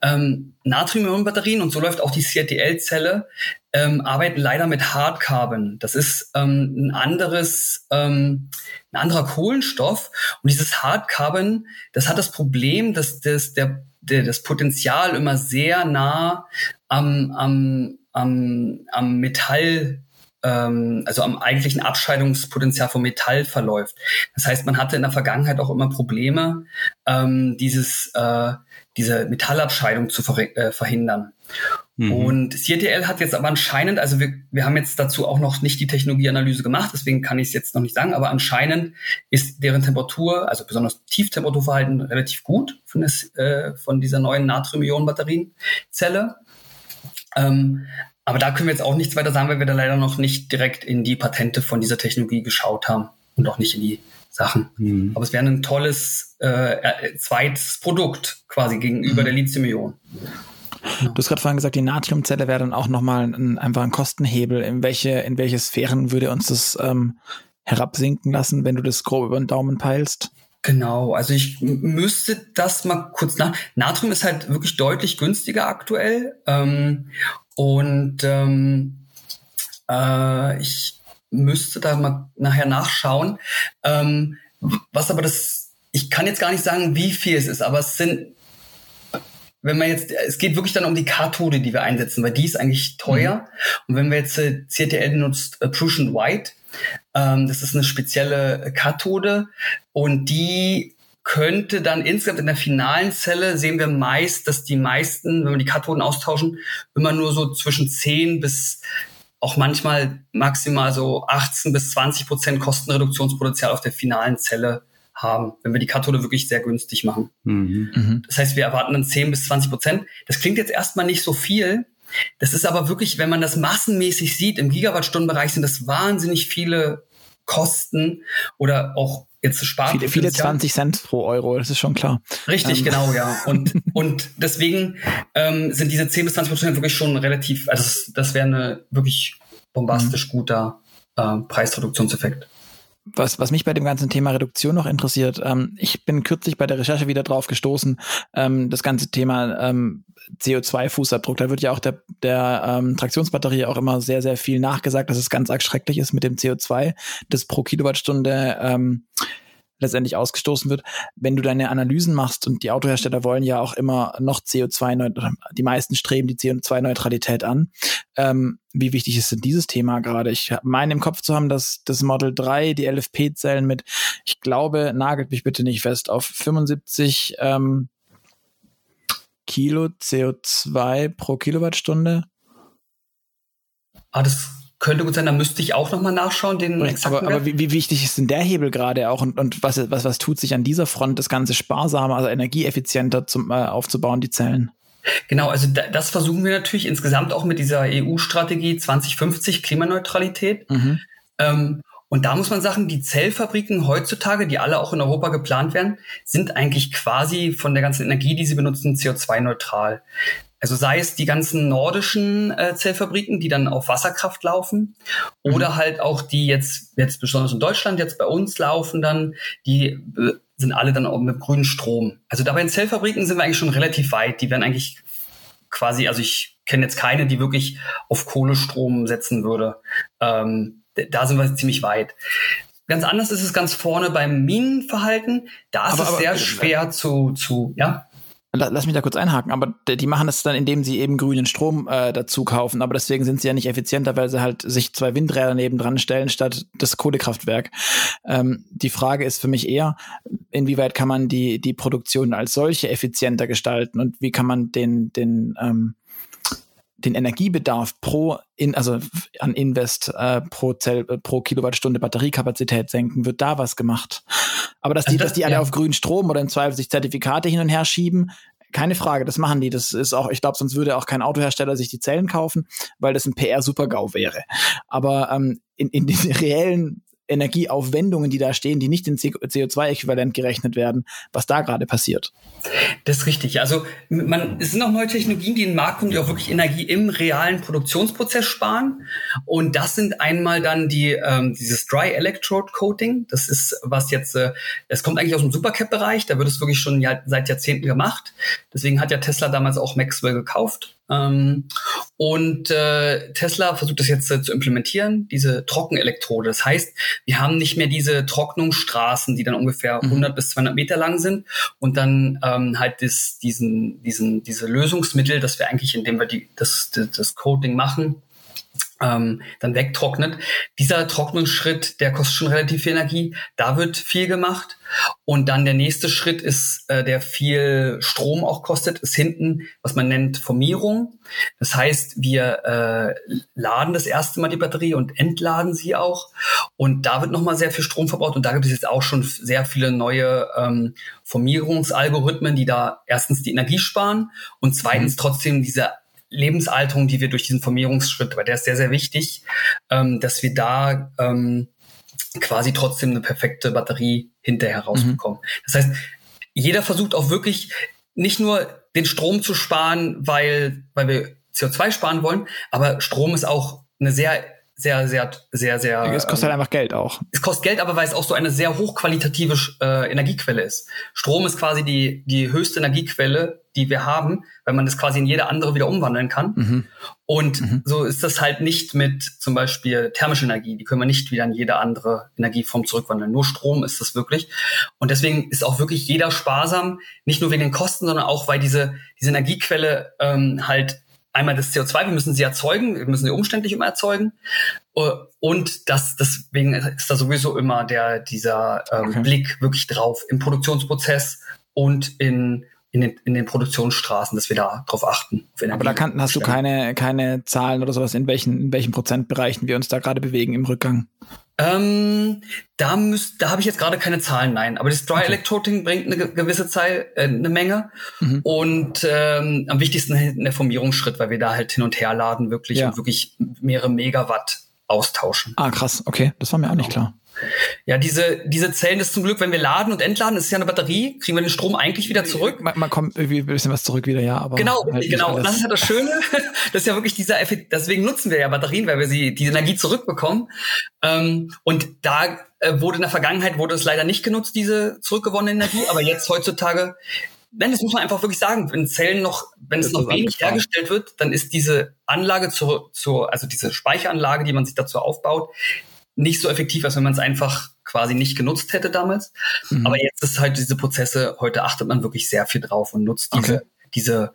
ähm, Natrium-Ionen-Batterien und so läuft auch die CATL-Zelle, ähm, arbeiten leider mit Hard Carbon. Das ist ähm, ein anderes, ähm, ein anderer Kohlenstoff. Und dieses Hard Carbon, das hat das Problem, dass das, der, der, das Potenzial immer sehr nah am, am, am, am Metall ähm, also am eigentlichen Abscheidungspotenzial vom Metall verläuft. Das heißt, man hatte in der Vergangenheit auch immer Probleme, ähm, dieses äh, diese Metallabscheidung zu ver äh, verhindern. Mhm. Und CTL hat jetzt aber anscheinend, also wir, wir haben jetzt dazu auch noch nicht die Technologieanalyse gemacht, deswegen kann ich es jetzt noch nicht sagen, aber anscheinend ist deren Temperatur, also besonders Tieftemperaturverhalten, relativ gut von, des, äh, von dieser neuen Natrium-Ionen-Batterienzelle. Ähm, aber da können wir jetzt auch nichts weiter sagen, weil wir da leider noch nicht direkt in die Patente von dieser Technologie geschaut haben und auch nicht in die Sachen. Mhm. Aber es wäre ein tolles äh, zweites Produkt quasi gegenüber mhm. der Lithium-Ionen. Du hast gerade vorhin gesagt, die Natriumzelle wäre dann auch nochmal ein, einfach ein Kostenhebel. In welche, in welche Sphären würde uns das ähm, herabsinken lassen, wenn du das grob über den Daumen peilst? Genau, also ich müsste das mal kurz nach. Natrium ist halt wirklich deutlich günstiger aktuell. Ähm, und ähm, äh, ich müsste da mal nachher nachschauen. Ähm, was aber das, ich kann jetzt gar nicht sagen, wie viel es ist, aber es sind, wenn man jetzt, es geht wirklich dann um die Kathode, die wir einsetzen, weil die ist eigentlich teuer. Mhm. Und wenn wir jetzt äh, CTL nutzt, äh, Prussian White, Ähm, das ist eine spezielle Kathode und die könnte dann insgesamt in der finalen Zelle sehen wir meist, dass die meisten, wenn wir die Kathoden austauschen, immer nur so zwischen 10 bis auch manchmal maximal so 18 bis 20 Prozent Kostenreduktionspotenzial auf der finalen Zelle haben, wenn wir die Kathode wirklich sehr günstig machen. Mhm. mhm. Das heißt, wir erwarten dann 10 bis 20 Prozent. Das klingt jetzt erstmal nicht so viel. Das ist aber wirklich, wenn man das massenmäßig sieht, im Gigawattstundenbereich sind das wahnsinnig viele Kosten oder auch jetzt sparen. Viele, viele 20 Cent pro Euro, das ist schon klar. Richtig, ähm. genau, ja. Und, und deswegen ähm, sind diese 10 bis 20 Prozent wirklich schon relativ, also das, das wäre eine wirklich bombastisch mhm. guter äh, Preisreduktionseffekt. Was, was mich bei dem ganzen Thema Reduktion noch interessiert, ähm, ich bin kürzlich bei der Recherche wieder drauf gestoßen, ähm, das ganze Thema ähm, CO2-Fußabdruck. Da wird ja auch der, der ähm, Traktionsbatterie auch immer sehr, sehr viel nachgesagt, dass es ganz arg schrecklich ist mit dem CO2, das pro Kilowattstunde ähm, letztendlich ausgestoßen wird. Wenn du deine Analysen machst und die Autohersteller wollen ja auch immer noch CO2, die meisten streben die CO2-Neutralität an. Ähm, wie wichtig ist denn dieses Thema gerade? Ich meine im Kopf zu haben, dass das Model 3 die LFP-Zellen mit, ich glaube, nagelt mich bitte nicht fest, auf 75 ähm, Kilo CO2 pro Kilowattstunde. Ah, das könnte gut sein, da müsste ich auch nochmal nachschauen, den Aber, aber wie, wie, wichtig ist denn der Hebel gerade auch und, und was, was, was tut sich an dieser Front, das Ganze sparsamer, also energieeffizienter zum, äh, aufzubauen, die Zellen? Genau, also das versuchen wir natürlich insgesamt auch mit dieser EU-Strategie 2050 Klimaneutralität. Mhm. Ähm, und da muss man sagen, die Zellfabriken heutzutage, die alle auch in Europa geplant werden, sind eigentlich quasi von der ganzen Energie, die sie benutzen, CO2-neutral. Also sei es die ganzen nordischen äh, Zellfabriken, die dann auf Wasserkraft laufen, mhm. oder halt auch die jetzt, jetzt besonders in Deutschland, jetzt bei uns laufen dann, die äh, sind alle dann auch mit grünem Strom. Also da bei den Zellfabriken sind wir eigentlich schon relativ weit. Die werden eigentlich quasi, also ich kenne jetzt keine, die wirklich auf Kohlestrom setzen würde. Ähm, da sind wir ziemlich weit. Ganz anders ist es ganz vorne beim Minenverhalten. Da ist aber, es aber, sehr schwer zu, zu, ja. Lass mich da kurz einhaken, aber die machen das dann, indem sie eben grünen Strom äh, dazu kaufen. Aber deswegen sind sie ja nicht effizienter, weil sie halt sich zwei Windräder nebendran stellen statt das Kohlekraftwerk. Ähm, die Frage ist für mich eher, inwieweit kann man die, die Produktion als solche effizienter gestalten und wie kann man den, den ähm, den Energiebedarf pro in, also an Invest äh, pro Zell, äh, pro Kilowattstunde Batteriekapazität senken, wird da was gemacht. Aber dass also die, das, dass die alle ja. auf grünen Strom oder im Zweifel sich Zertifikate hin und her schieben, keine Frage, das machen die. Das ist auch, ich glaube, sonst würde auch kein Autohersteller sich die Zellen kaufen, weil das ein PR-Super-GAU wäre. Aber ähm, in, in den reellen Energieaufwendungen, die da stehen, die nicht in CO2-Äquivalent gerechnet werden, was da gerade passiert. Das ist richtig. Also man, es sind auch neue Technologien, die in den Markt kommen, die auch wirklich Energie im realen Produktionsprozess sparen. Und das sind einmal dann die ähm, dieses Dry Electrode Coating. Das ist was jetzt, äh, es kommt eigentlich aus dem Supercap-Bereich. Da wird es wirklich schon ja, seit Jahrzehnten gemacht. Deswegen hat ja Tesla damals auch Maxwell gekauft. Ähm, und äh, Tesla versucht das jetzt äh, zu implementieren, diese Trockenelektrode. Das heißt, wir haben nicht mehr diese Trocknungsstraßen, die dann ungefähr 100 mhm. bis 200 Meter lang sind und dann ähm, halt das, diesen, diesen, diese Lösungsmittel, dass wir eigentlich, indem wir die, das, das, das Coating machen, ähm, dann wegtrocknet. Dieser Trocknungsschritt, der kostet schon relativ viel Energie. Da wird viel gemacht. Und dann der nächste Schritt ist, äh, der viel Strom auch kostet, ist hinten, was man nennt Formierung. Das heißt, wir äh, laden das erste Mal die Batterie und entladen sie auch. Und da wird nochmal sehr viel Strom verbraucht. Und da gibt es jetzt auch schon sehr viele neue ähm, Formierungsalgorithmen, die da erstens die Energie sparen und zweitens mhm. trotzdem diese Lebensalterung, die wir durch diesen Formierungsschritt, weil der ist sehr, sehr wichtig, ähm, dass wir da ähm, quasi trotzdem eine perfekte Batterie hinterher rausbekommen. Mhm. Das heißt, jeder versucht auch wirklich nicht nur den Strom zu sparen, weil, weil wir CO2 sparen wollen, aber Strom ist auch eine sehr sehr, sehr, sehr, sehr. Es kostet halt ähm, einfach Geld auch. Es kostet Geld, aber weil es auch so eine sehr hochqualitative äh, Energiequelle ist. Strom ist quasi die, die höchste Energiequelle, die wir haben, weil man das quasi in jede andere wieder umwandeln kann. Mhm. Und mhm. so ist das halt nicht mit zum Beispiel thermischer Energie. Die können wir nicht wieder in jede andere Energieform zurückwandeln. Nur Strom ist das wirklich. Und deswegen ist auch wirklich jeder sparsam, nicht nur wegen den Kosten, sondern auch, weil diese, diese Energiequelle ähm, halt einmal das CO2, wir müssen sie erzeugen, wir müssen sie umständlich immer erzeugen. Äh, und das, deswegen ist da sowieso immer der, dieser ähm, okay. Blick wirklich drauf im Produktionsprozess und in in den, in den Produktionsstraßen, dass wir da drauf achten. Aber da kann, hast du keine, keine Zahlen oder sowas, in welchen, in welchen Prozentbereichen wir uns da gerade bewegen im Rückgang? Ähm, da müsst, da habe ich jetzt gerade keine Zahlen, nein. Aber das Dry okay. Electroting bringt eine gewisse Zeit, äh, eine Menge. Mhm. Und ähm, am wichtigsten der Formierungsschritt, weil wir da halt hin und her laden wirklich ja. und wirklich mehrere Megawatt austauschen. Ah, krass, okay. Das war mir auch nicht klar. Ja, diese, diese Zellen ist zum Glück, wenn wir laden und entladen, ist ja eine Batterie, kriegen wir den Strom eigentlich wieder zurück. Man, man kommt irgendwie ein bisschen was zurück wieder, ja, aber. Genau, halt genau. Und das ist ja das Schöne. Das ist ja wirklich dieser Effekt, deswegen nutzen wir ja Batterien, weil wir sie, die Energie zurückbekommen. Ähm, und da äh, wurde in der Vergangenheit, wurde es leider nicht genutzt, diese zurückgewonnene Energie, aber jetzt heutzutage Nein, das muss man einfach wirklich sagen. Wenn Zellen noch, wenn es noch wenig hergestellt wird, dann ist diese Anlage zur, zur, also diese Speicheranlage, die man sich dazu aufbaut, nicht so effektiv, als wenn man es einfach quasi nicht genutzt hätte damals. Mhm. Aber jetzt ist halt diese Prozesse, heute achtet man wirklich sehr viel drauf und nutzt diese, okay. diese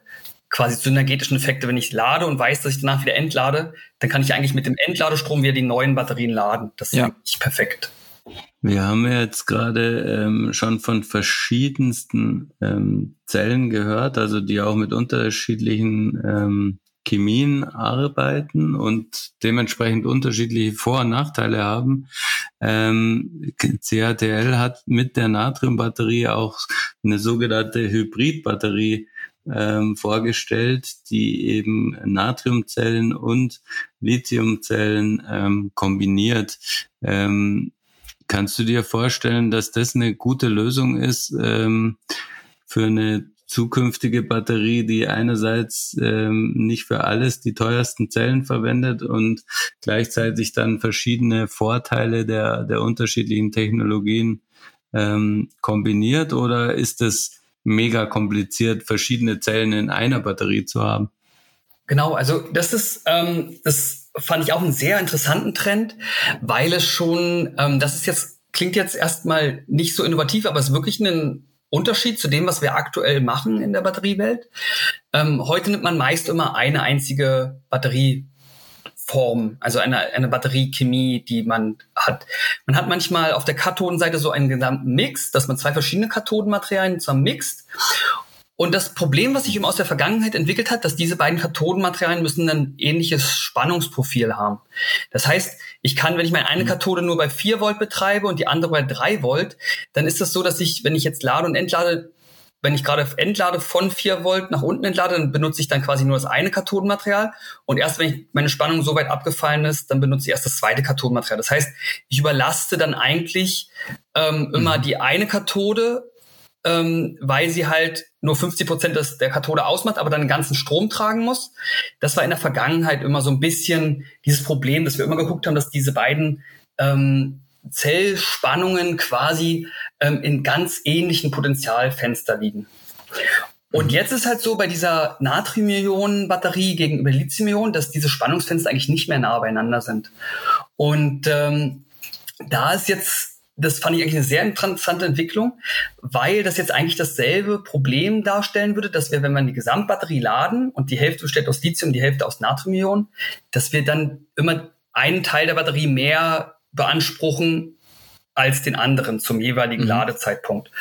quasi synergetischen Effekte. Wenn ich lade und weiß, dass ich danach wieder entlade, dann kann ich eigentlich mit dem Entladestrom wieder die neuen Batterien laden. Das ist ja. perfekt. Wir haben jetzt gerade ähm, schon von verschiedensten ähm, Zellen gehört, also die auch mit unterschiedlichen ähm, Chemien arbeiten und dementsprechend unterschiedliche Vor- und Nachteile haben. Ähm, CATL hat mit der Natriumbatterie auch eine sogenannte Hybridbatterie ähm, vorgestellt, die eben Natriumzellen und Lithiumzellen ähm, kombiniert. Ähm, kannst du dir vorstellen, dass das eine gute Lösung ist ähm, für eine zukünftige Batterie, die einerseits ähm, nicht für alles die teuersten Zellen verwendet und gleichzeitig dann verschiedene Vorteile der, der unterschiedlichen Technologien ähm, kombiniert oder ist es mega kompliziert, verschiedene Zellen in einer Batterie zu haben? Genau, also das ist, ähm, das fand ich auch einen sehr interessanten Trend, weil es schon, ähm, das ist jetzt, klingt jetzt erstmal nicht so innovativ, aber es ist wirklich ein Unterschied zu dem, was wir aktuell machen in der Batteriewelt. Ähm, heute nimmt man meist immer eine einzige Batterieform, also eine, eine Batteriechemie, die man hat. Man hat manchmal auf der Kathodenseite so einen gesamten Mix, dass man zwei verschiedene Kathodenmaterialien zusammen mixt. Und das Problem, was sich eben aus der Vergangenheit entwickelt hat, dass diese beiden Kathodenmaterialien müssen ein ähnliches Spannungsprofil haben. Das heißt, ich kann, wenn ich meine eine mhm. Kathode nur bei 4 Volt betreibe und die andere bei 3 Volt, dann ist das so, dass ich, wenn ich jetzt lade und entlade, wenn ich gerade entlade von 4 Volt nach unten entlade, dann benutze ich dann quasi nur das eine Kathodenmaterial. Und erst wenn meine Spannung so weit abgefallen ist, dann benutze ich erst das zweite Kathodenmaterial. Das heißt, ich überlaste dann eigentlich ähm, immer mhm. die eine Kathode ähm, weil sie halt nur 50 Prozent des, der Kathode ausmacht, aber dann den ganzen Strom tragen muss. Das war in der Vergangenheit immer so ein bisschen dieses Problem, dass wir immer geguckt haben, dass diese beiden ähm, Zellspannungen quasi ähm, in ganz ähnlichen Potentialfenster liegen. Und jetzt ist halt so bei dieser Natrium-Ionen-Batterie gegenüber Lithium-Ionen, dass diese Spannungsfenster eigentlich nicht mehr nah beieinander sind. Und ähm, da ist jetzt das fand ich eigentlich eine sehr interessante Entwicklung, weil das jetzt eigentlich dasselbe Problem darstellen würde, dass wir, wenn wir die Gesamtbatterie laden und die Hälfte besteht aus Lithium, die Hälfte aus Natriumionen, dass wir dann immer einen Teil der Batterie mehr beanspruchen als den anderen zum jeweiligen mhm. Ladezeitpunkt.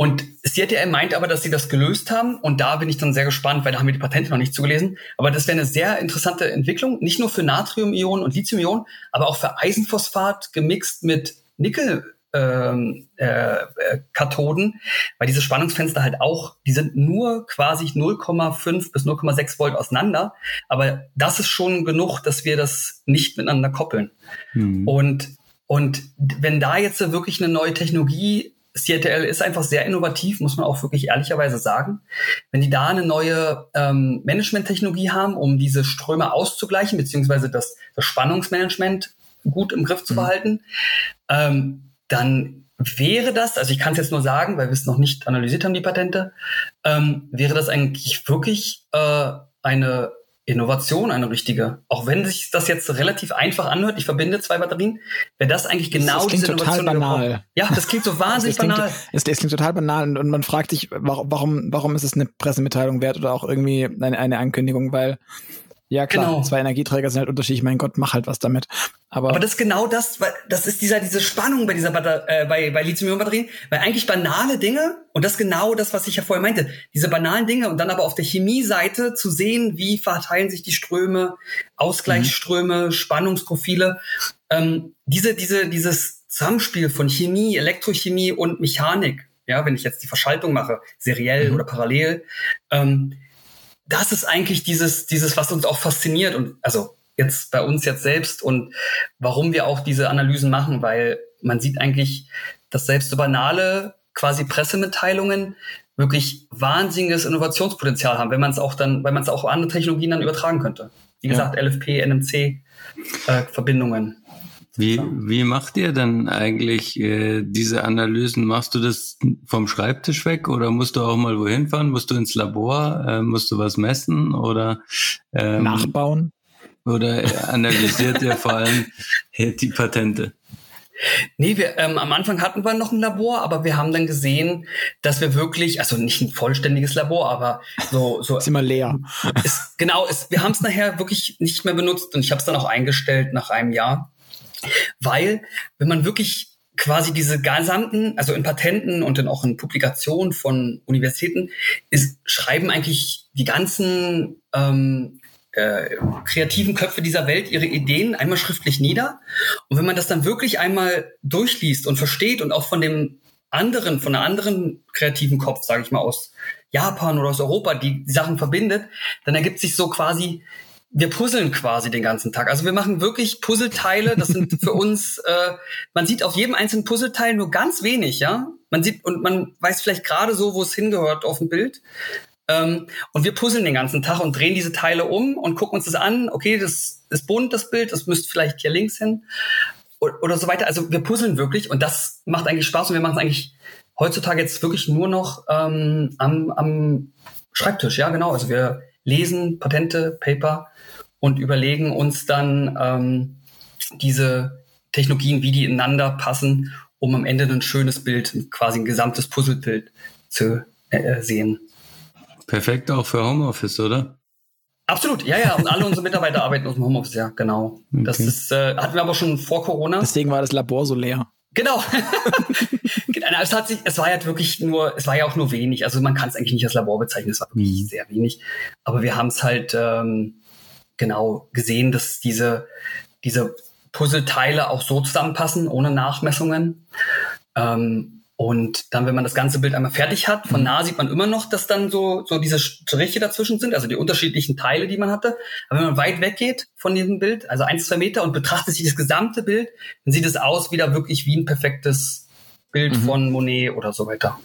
Und CATL meint aber, dass sie das gelöst haben. Und da bin ich dann sehr gespannt, weil da haben wir die Patente noch nicht zugelesen. Aber das wäre eine sehr interessante Entwicklung, nicht nur für Natrium-Ionen und Lithium-Ionen, aber auch für Eisenphosphat gemixt mit Nickel ähm, äh, äh, Kathoden, weil diese Spannungsfenster halt auch, die sind nur quasi 0,5 bis 0,6 Volt auseinander, aber das ist schon genug, dass wir das nicht miteinander koppeln. Mhm. Und und wenn da jetzt wirklich eine neue Technologie CATL ist einfach sehr innovativ, muss man auch wirklich ehrlicherweise sagen. Wenn die da eine neue ähm, Management-Technologie haben, um diese Ströme auszugleichen, beziehungsweise das, das Spannungsmanagement gut im Griff zu mhm. behalten, ähm, dann wäre das, also ich kann es jetzt nur sagen, weil wir es noch nicht analysiert haben, die Patente, ähm, wäre das eigentlich wirklich äh, eine Innovation eine richtige. Auch wenn sich das jetzt relativ einfach anhört, ich verbinde zwei Batterien, wäre das eigentlich genau das diese Innovation. Total banal. Ja, das klingt so wahnsinnig das banal. Es, es, klingt total banal und, und man fragt sich, warum, warum ist es eine Pressemitteilung wert oder auch irgendwie eine, eine Ankündigung, weil ja, klar. Genau. Zwei Energieträger sind halt unterschiedlich. Mein Gott, mach halt was damit. Aber, Aber das ist genau das, weil das ist dieser, diese Spannung bei dieser Batter äh, bei, bei Lithium-Ionen-Batterien, weil eigentlich banale Dinge, und das ist genau das, was ich ja vorher meinte, diese banalen Dinge und dann aber auf der Chemie-Seite zu sehen, wie verteilen sich die Ströme, Ausgleichsströme, mhm. Spannungsprofile, ähm, diese, diese, dieses Zusammenspiel von Chemie, Elektrochemie und Mechanik, ja, wenn ich jetzt die Verschaltung mache, seriell mhm. oder parallel, ähm, das ist eigentlich dieses, dieses, was uns auch fasziniert und also jetzt bei uns jetzt selbst und warum wir auch diese Analysen machen, weil man sieht eigentlich, dass selbst so banale quasi Pressemitteilungen wirklich wahnsinniges Innovationspotenzial haben, wenn man es auch dann, weil man es auch auf andere Technologien dann übertragen könnte. Wie gesagt, ja. LFP, NMC äh, Verbindungen. Wie, wie macht ihr dann eigentlich äh, diese Analysen? Machst du das vom Schreibtisch weg oder musst du auch mal wohin fahren? Musst du ins Labor? Äh, musst du was messen oder ähm, nachbauen? Oder analysiert ihr vor allem die Patente? Nee, wir, ähm, am Anfang hatten wir noch ein Labor, aber wir haben dann gesehen, dass wir wirklich, also nicht ein vollständiges Labor, aber so, so. ist immer leer. Ist, genau, ist, wir haben es nachher wirklich nicht mehr benutzt und ich habe es dann auch eingestellt nach einem Jahr. Weil, wenn man wirklich quasi diese gesamten, also in Patenten und dann auch in Publikationen von Universitäten, ist, schreiben eigentlich die ganzen ähm, äh, kreativen Köpfe dieser Welt ihre Ideen einmal schriftlich nieder. Und wenn man das dann wirklich einmal durchliest und versteht und auch von dem anderen, von einer anderen kreativen Kopf, sage ich mal, aus Japan oder aus Europa, die, die Sachen verbindet, dann ergibt sich so quasi wir puzzeln quasi den ganzen Tag. Also wir machen wirklich Puzzleteile. Das sind für uns, äh, man sieht auf jedem einzelnen Puzzleteil nur ganz wenig, ja. Man sieht und man weiß vielleicht gerade so, wo es hingehört auf dem Bild. Ähm, und wir puzzeln den ganzen Tag und drehen diese Teile um und gucken uns das an. Okay, das ist bunt, das Bild, das müsste vielleicht hier links hin oder, oder so weiter. Also wir puzzeln wirklich und das macht eigentlich Spaß und wir machen es eigentlich heutzutage jetzt wirklich nur noch ähm, am, am Schreibtisch. Ja, genau. Also wir lesen Patente, Paper und überlegen uns dann ähm, diese Technologien, wie die ineinander passen, um am Ende ein schönes Bild, quasi ein gesamtes Puzzlebild zu äh, äh, sehen. Perfekt auch für Homeoffice, oder? Absolut, ja, ja. Und alle unsere Mitarbeiter arbeiten aus dem Homeoffice, ja, genau. Okay. Das ist, äh, hatten wir aber schon vor Corona. Deswegen war das Labor so leer. Genau. genau. es hat sich, es war ja wirklich nur, es war ja auch nur wenig. Also man kann es eigentlich nicht als Labor bezeichnen, es war wirklich mhm. sehr wenig. Aber wir haben es halt ähm, genau gesehen, dass diese, diese Puzzleteile auch so zusammenpassen, ohne Nachmessungen. Ähm, und dann, wenn man das ganze Bild einmal fertig hat, von mhm. nah sieht man immer noch, dass dann so, so diese Striche dazwischen sind, also die unterschiedlichen Teile, die man hatte. Aber wenn man weit weggeht von diesem Bild, also ein, zwei Meter und betrachtet sich das gesamte Bild, dann sieht es aus wieder wirklich wie ein perfektes Bild mhm. von Monet oder so weiter.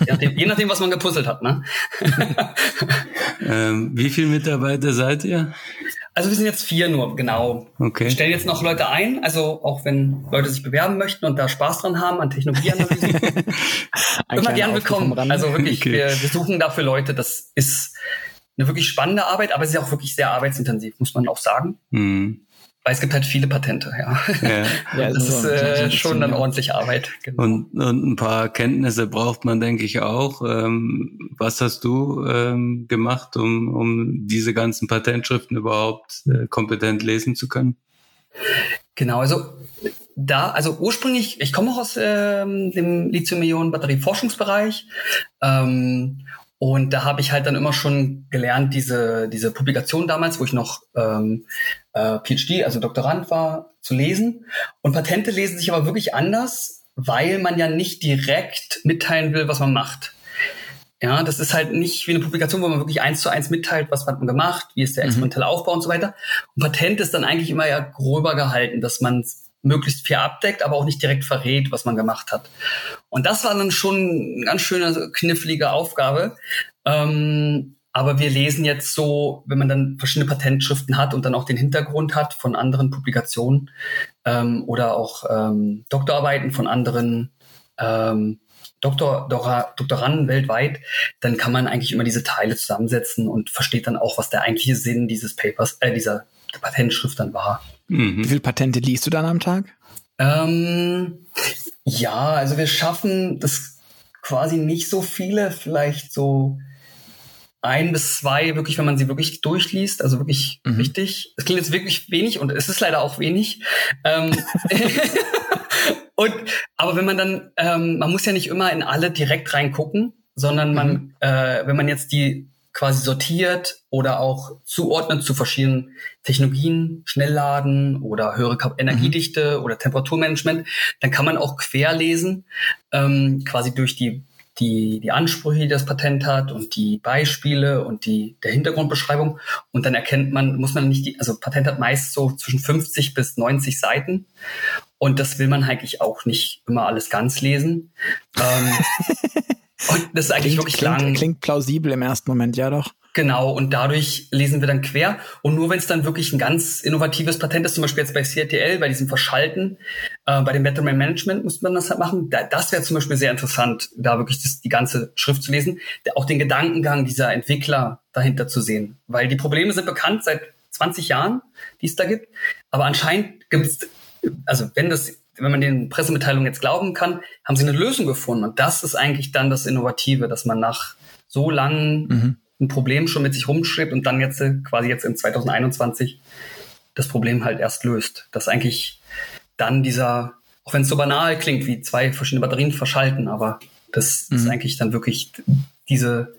Je, nachdem, je nachdem, was man gepuzzelt hat. Ne? ähm, wie viele Mitarbeiter seid ihr? Also wir sind jetzt vier nur, genau. Okay. Wir stellen jetzt noch Leute ein, also auch wenn Leute sich bewerben möchten und da Spaß dran haben an Technologieanalysen, immer gern willkommen. Also wirklich, okay. wir, wir suchen dafür Leute. Das ist eine wirklich spannende Arbeit, aber es ist auch wirklich sehr arbeitsintensiv, muss man auch sagen. Mhm. Weil es gibt halt viele Patente, ja. ja. ja das ist äh, schon dann ordentlich Arbeit. Genau. Und, und ein paar Kenntnisse braucht man, denke ich, auch. Ähm, was hast du ähm, gemacht, um, um diese ganzen Patentschriften überhaupt äh, kompetent lesen zu können? Genau, also da, also ursprünglich, ich komme auch aus ähm, dem Lithium-Ionen-Batterie-Forschungsbereich ähm, und da habe ich halt dann immer schon gelernt, diese, diese Publikation damals, wo ich noch ähm, äh, PhD, also Doktorand war, zu lesen. Und Patente lesen sich aber wirklich anders, weil man ja nicht direkt mitteilen will, was man macht. Ja, das ist halt nicht wie eine Publikation, wo man wirklich eins zu eins mitteilt, was hat man gemacht, wie ist der mhm. experimentelle Aufbau und so weiter. Und Patent ist dann eigentlich immer ja gröber gehalten, dass man möglichst viel abdeckt, aber auch nicht direkt verrät, was man gemacht hat. Und das war dann schon eine ganz schöne, knifflige Aufgabe. Ähm, aber wir lesen jetzt so, wenn man dann verschiedene Patentschriften hat und dann auch den Hintergrund hat von anderen Publikationen ähm, oder auch ähm, Doktorarbeiten von anderen ähm, Doktor, Dora, Doktoranden weltweit, dann kann man eigentlich immer diese Teile zusammensetzen und versteht dann auch, was der eigentliche Sinn dieses Papers, äh, dieser Patentschrift dann war. Mhm. Wie viele Patente liest du dann am Tag? Ähm, ja, also wir schaffen das quasi nicht so viele, vielleicht so ein bis zwei, wirklich, wenn man sie wirklich durchliest, also wirklich mhm. richtig. Es klingt jetzt wirklich wenig und es ist leider auch wenig. Ähm, und aber wenn man dann, ähm, man muss ja nicht immer in alle direkt reingucken, sondern man, mhm. äh, wenn man jetzt die quasi sortiert oder auch zuordnet zu verschiedenen Technologien, Schnellladen oder höhere Energiedichte mhm. oder Temperaturmanagement, dann kann man auch querlesen, ähm, quasi durch die die, die Ansprüche, die das Patent hat und die Beispiele und die, der Hintergrundbeschreibung. Und dann erkennt man, muss man nicht die, also Patent hat meist so zwischen 50 bis 90 Seiten. Und das will man eigentlich auch nicht immer alles ganz lesen. ähm, und das ist eigentlich klingt, wirklich klingt, lang. Klingt plausibel im ersten Moment, ja doch. Genau, und dadurch lesen wir dann quer. Und nur wenn es dann wirklich ein ganz innovatives Patent ist, zum Beispiel jetzt bei CRTL, bei diesem Verschalten, äh, bei dem Betterman Management muss man das halt machen. Da, das wäre zum Beispiel sehr interessant, da wirklich das, die ganze Schrift zu lesen, auch den Gedankengang dieser Entwickler dahinter zu sehen. Weil die Probleme sind bekannt seit 20 Jahren, die es da gibt. Aber anscheinend gibt es, also wenn das wenn man den Pressemitteilungen jetzt glauben kann, haben sie eine Lösung gefunden. Und das ist eigentlich dann das Innovative, dass man nach so langen mhm ein Problem schon mit sich rumschleppt und dann jetzt äh, quasi jetzt in 2021 das Problem halt erst löst. Dass eigentlich dann dieser, auch wenn es so banal klingt, wie zwei verschiedene Batterien verschalten, aber das mhm. ist eigentlich dann wirklich diese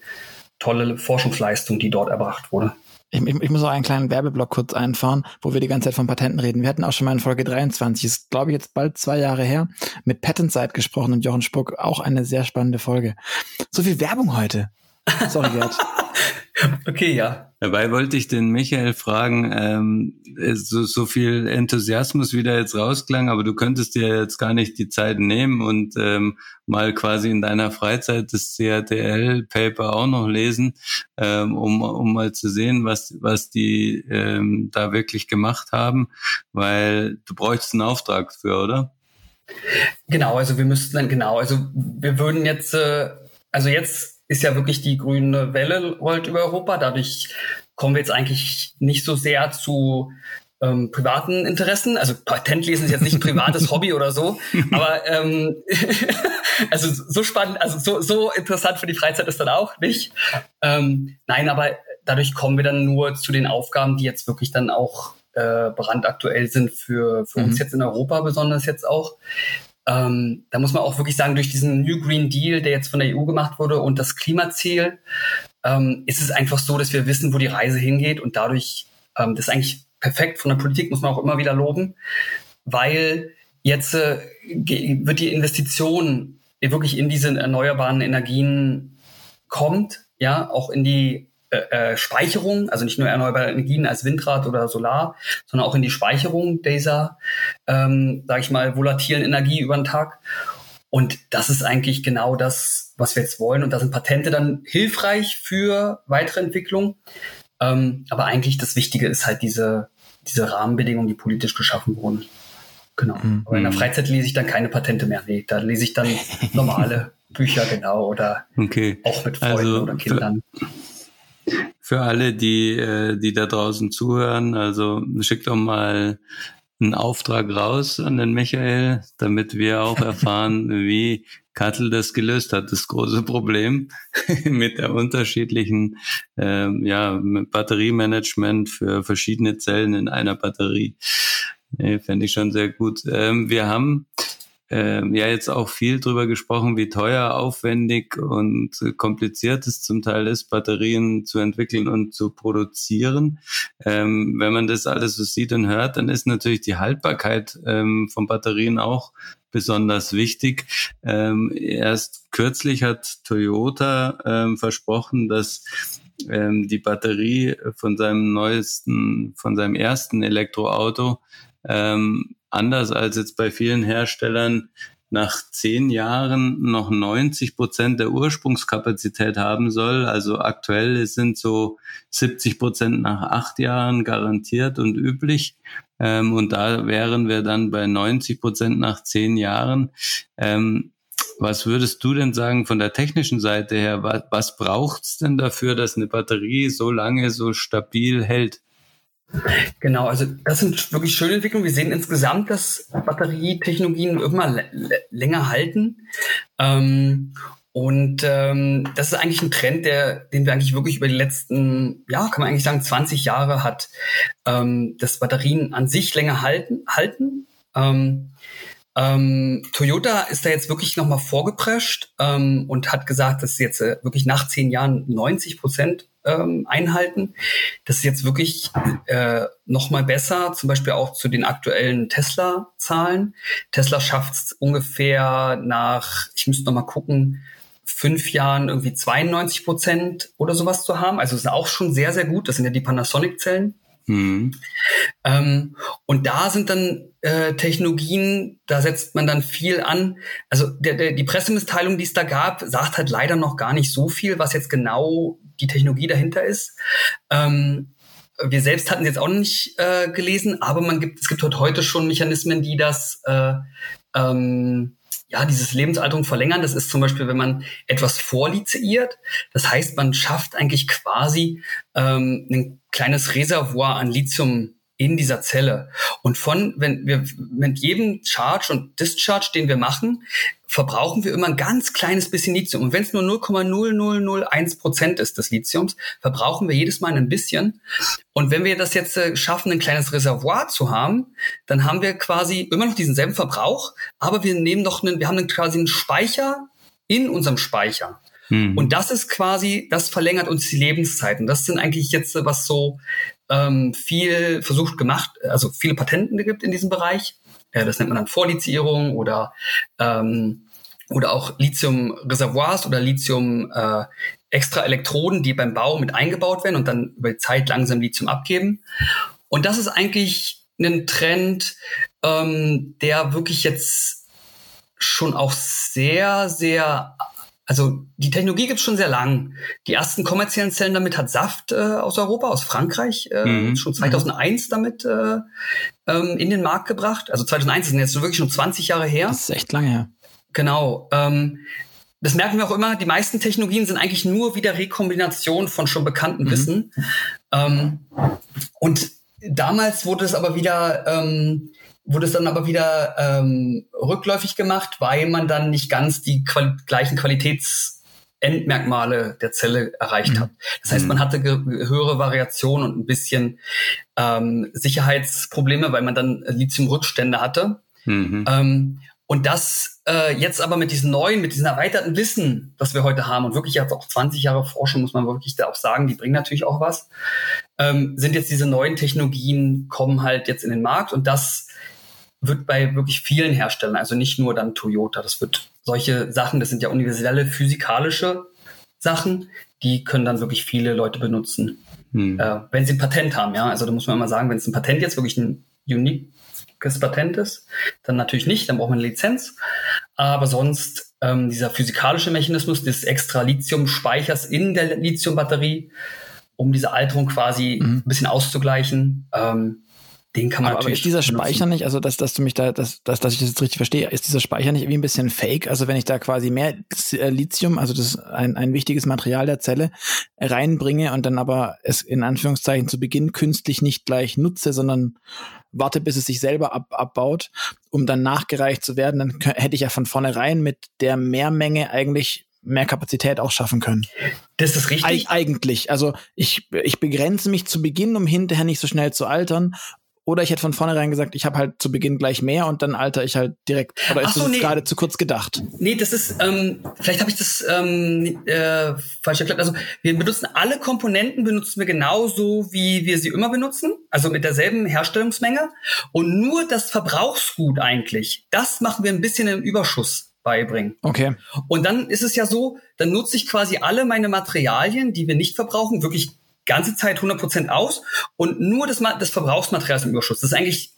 tolle Forschungsleistung, die dort erbracht wurde. Ich, ich, ich, muss auch einen kleinen Werbeblock kurz einfahren, wo wir die ganze Zeit von Patenten reden. Wir hatten auch schon mal in Folge 23, ist glaube ich jetzt bald zwei Jahre her, mit Patentside gesprochen und Jochen Spuck. Auch eine sehr spannende Folge. So viel Werbung heute. Sorry, Gerd. Okay, ja. Dabei wollte ich den Michael fragen, ähm, so, so viel Enthusiasmus wieder jetzt rausklang, aber du könntest dir jetzt gar nicht die Zeit nehmen und ähm, mal quasi in deiner Freizeit das CATL-Paper auch noch lesen, ähm, um, um mal zu sehen, was, was die ähm, da wirklich gemacht haben, weil du bräuchst einen Auftrag für, oder? Genau, also wir müssten dann, genau, also wir würden jetzt, äh, also jetzt ist ja wirklich die grüne Welle rollt über Europa. Dadurch kommen wir jetzt eigentlich nicht so sehr zu ähm, privaten Interessen. Also Patentlesen ist jetzt nicht ein privates Hobby oder so, aber ähm, also so spannend, also so, so interessant für die Freizeit ist dann auch nicht. Ähm, nein, aber dadurch kommen wir dann nur zu den Aufgaben, die jetzt wirklich dann auch äh, brandaktuell sind für, für mhm. uns jetzt in Europa, besonders jetzt auch. Ähm, da muss man auch wirklich sagen, durch diesen New Green Deal, der jetzt von der EU gemacht wurde und das Klimaziel, ähm, ist es einfach so, dass wir wissen, wo die Reise hingeht und dadurch, ähm, das ist eigentlich perfekt. Von der Politik, muss man auch immer wieder loben, weil jetzt äh, wird die Investition wirklich in diese erneuerbaren Energien kommt, ja, auch in die äh, äh, Speicherung, also nicht nur erneuerbare Energien als Windrad oder Solar, sondern auch in die Speicherung dieser, ähm, sage ich mal, volatilen Energie über den Tag. Und das ist eigentlich genau das, was wir jetzt wollen. Und da sind Patente dann hilfreich für weitere Entwicklung. Ähm, aber eigentlich das Wichtige ist halt diese, diese Rahmenbedingungen, die politisch geschaffen wurden. Genau. Mhm. Aber in der Freizeit lese ich dann keine Patente mehr. Nee, da lese ich dann normale Bücher, genau, oder okay. auch mit Freunden also oder Kindern. Für alle, die, äh, die da draußen zuhören. Also schickt doch mal einen Auftrag raus an den Michael, damit wir auch erfahren, wie Kattel das gelöst hat, das große Problem mit der unterschiedlichen ähm, ja, Batteriemanagement für verschiedene Zellen in einer Batterie. Nee, Fände ich schon sehr gut. Ähm, wir haben äh, ja jetzt auch viel drüber gesprochen, wie teuer, aufwendig und kompliziert es zum Teil ist, Batterien zu entwickeln und zu produzieren. Ähm, wenn man das alles so sieht und hört, dann ist natürlich die Haltbarkeit ähm, von Batterien auch besonders wichtig. Ähm, erst kürzlich hat Toyota ähm, versprochen, dass ähm, die Batterie von seinem neuesten, von seinem ersten Elektroauto ähm, anders als jetzt bei vielen Herstellern nach zehn Jahren noch 90 Prozent der Ursprungskapazität haben soll. Also aktuell sind so 70 Prozent nach acht Jahren garantiert und üblich. Ähm, und da wären wir dann bei 90 Prozent nach zehn Jahren. Ähm, Was würdest du denn sagen von der technischen Seite her? Was, was braucht's denn dafür, dass eine Batterie so lange so stabil hält? Genau, also das sind wirklich schöne Entwicklungen. Wir sehen insgesamt, dass Batterietechnologien immer länger halten. Ähm, und ähm, das ist eigentlich ein Trend, der, den wir eigentlich wirklich über die letzten, ja, kann man eigentlich sagen, 20 Jahre hat, ähm, dass Batterien an sich länger halten. halten. Ähm, ähm, Toyota ist da jetzt wirklich nochmal vorgeprescht ähm, und hat gesagt, dass jetzt äh, wirklich nach zehn Jahren 90 Prozent ähm, einhalten. Das ist jetzt wirklich äh, nochmal besser, zum Beispiel auch zu den aktuellen Tesla-Zahlen. Tesla schafft es ungefähr nach, ich müsste nochmal gucken, fünf Jahren irgendwie 92 Prozent oder sowas zu haben. Also ist auch schon sehr, sehr gut. Das sind ja die Panasonic-Zellen. Mhm. Ähm, und da sind dann äh, Technologien, da setzt man dann viel an. Also der, der, die Pressemitteilung, die es da gab, sagt halt leider noch gar nicht so viel, was jetzt genau die Technologie dahinter ist. Ähm, wir selbst hatten jetzt auch nicht äh, gelesen, aber man gibt, es gibt heute schon Mechanismen, die das äh, ähm, ja, dieses Lebensalterung verlängern, das ist zum Beispiel, wenn man etwas vorliziiert. Das heißt, man schafft eigentlich quasi ähm, ein kleines Reservoir an Lithium in dieser Zelle. Und von, wenn wir mit jedem Charge und Discharge, den wir machen, verbrauchen wir immer ein ganz kleines bisschen Lithium. Und wenn es nur 0,0001 Prozent ist des Lithiums, verbrauchen wir jedes Mal ein bisschen. Und wenn wir das jetzt äh, schaffen, ein kleines Reservoir zu haben, dann haben wir quasi immer noch diesen selben Verbrauch, aber wir nehmen doch einen, wir haben quasi einen Speicher in unserem Speicher. Mhm. Und das ist quasi, das verlängert uns die Lebenszeiten. Das sind eigentlich jetzt, äh, was so ähm, viel versucht gemacht, also viele Patenten gibt in diesem Bereich. Äh, das nennt man dann Vorlizierung oder ähm, oder auch Lithium-Reservoirs oder Lithium äh, extra Elektroden, die beim Bau mit eingebaut werden und dann über die Zeit langsam Lithium abgeben. Und das ist eigentlich ein Trend, ähm, der wirklich jetzt schon auch sehr, sehr also die Technologie gibt es schon sehr lang. Die ersten kommerziellen Zellen damit hat Saft äh, aus Europa, aus Frankreich, äh, mhm. schon 2001 damit äh, ähm, in den Markt gebracht. Also 2001 ist jetzt wirklich schon 20 Jahre her. Das ist echt lange her. Genau. Ähm, das merken wir auch immer, die meisten Technologien sind eigentlich nur wieder Rekombination von schon bekannten mhm. Wissen. Ähm, und damals wurde es aber wieder ähm, wurde es dann aber wieder ähm, rückläufig gemacht, weil man dann nicht ganz die Quali gleichen Qualitätsendmerkmale der Zelle erreicht mhm. hat. Das heißt, man mhm. hatte höhere Variation und ein bisschen ähm, Sicherheitsprobleme, weil man dann Lithium-Rückstände hatte. Mhm. Ähm, und das äh, jetzt aber mit diesem neuen, mit diesem erweiterten Wissen, das wir heute haben und wirklich jetzt auch 20 Jahre Forschung, muss man wirklich da auch sagen, die bringen natürlich auch was, ähm, sind jetzt diese neuen Technologien, kommen halt jetzt in den Markt und das wird bei wirklich vielen Herstellern, also nicht nur dann Toyota, das wird solche Sachen, das sind ja universelle physikalische Sachen, die können dann wirklich viele Leute benutzen, hm. äh, wenn sie ein Patent haben. Ja, also da muss man immer sagen, wenn es ein Patent jetzt wirklich ein uniques Patent ist, dann natürlich nicht, dann braucht man eine Lizenz. Aber sonst ähm, dieser physikalische Mechanismus des extra Lithium-Speichers in der Lithium-Batterie, um diese Alterung quasi mhm. ein bisschen auszugleichen, ähm, den kann man aber, natürlich. Aber ist dieser Speicher nicht, also dass, dass du mich da, dass, dass, dass ich das jetzt richtig verstehe, ist dieser Speicher nicht irgendwie ein bisschen fake? Also wenn ich da quasi mehr äh, Lithium, also das ist ein, ein wichtiges Material der Zelle, reinbringe und dann aber es in Anführungszeichen zu Beginn künstlich nicht gleich nutze, sondern warte, bis es sich selber ab, abbaut, um dann nachgereicht zu werden, dann hätte ich ja von vornherein mit der Mehrmenge eigentlich mehr Kapazität auch schaffen können. Das ist richtig. Eig eigentlich. Also ich, ich begrenze mich zu Beginn, um hinterher nicht so schnell zu altern oder ich hätte von vornherein gesagt, ich habe halt zu Beginn gleich mehr und dann alter ich halt direkt. Oder ist so, das nee. gerade zu kurz gedacht? Nee, das ist, ähm, vielleicht habe ich das ähm, äh, falsch erklärt. Also wir benutzen alle Komponenten, benutzen wir genauso, wie wir sie immer benutzen, also mit derselben Herstellungsmenge. Und nur das Verbrauchsgut eigentlich, das machen wir ein bisschen im Überschuss beibringen. Okay. Und dann ist es ja so, dann nutze ich quasi alle meine Materialien, die wir nicht verbrauchen, wirklich ganze Zeit 100% aus und nur das, das Verbrauchsmaterial ist im Überschuss. Das ist eigentlich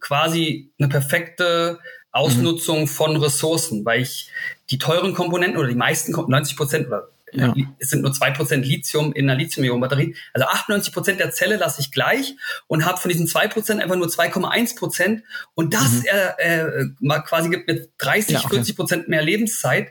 quasi eine perfekte Ausnutzung mhm. von Ressourcen, weil ich die teuren Komponenten oder die meisten 90% oder ja. es sind nur zwei Prozent Lithium in einer Lithium-Ionen-Batterie. Also 98 Prozent der Zelle lasse ich gleich und habe von diesen zwei Prozent einfach nur 2,1 Prozent. Und das mhm. äh, äh, quasi gibt mir 30, ja, okay. 40 Prozent mehr Lebenszeit.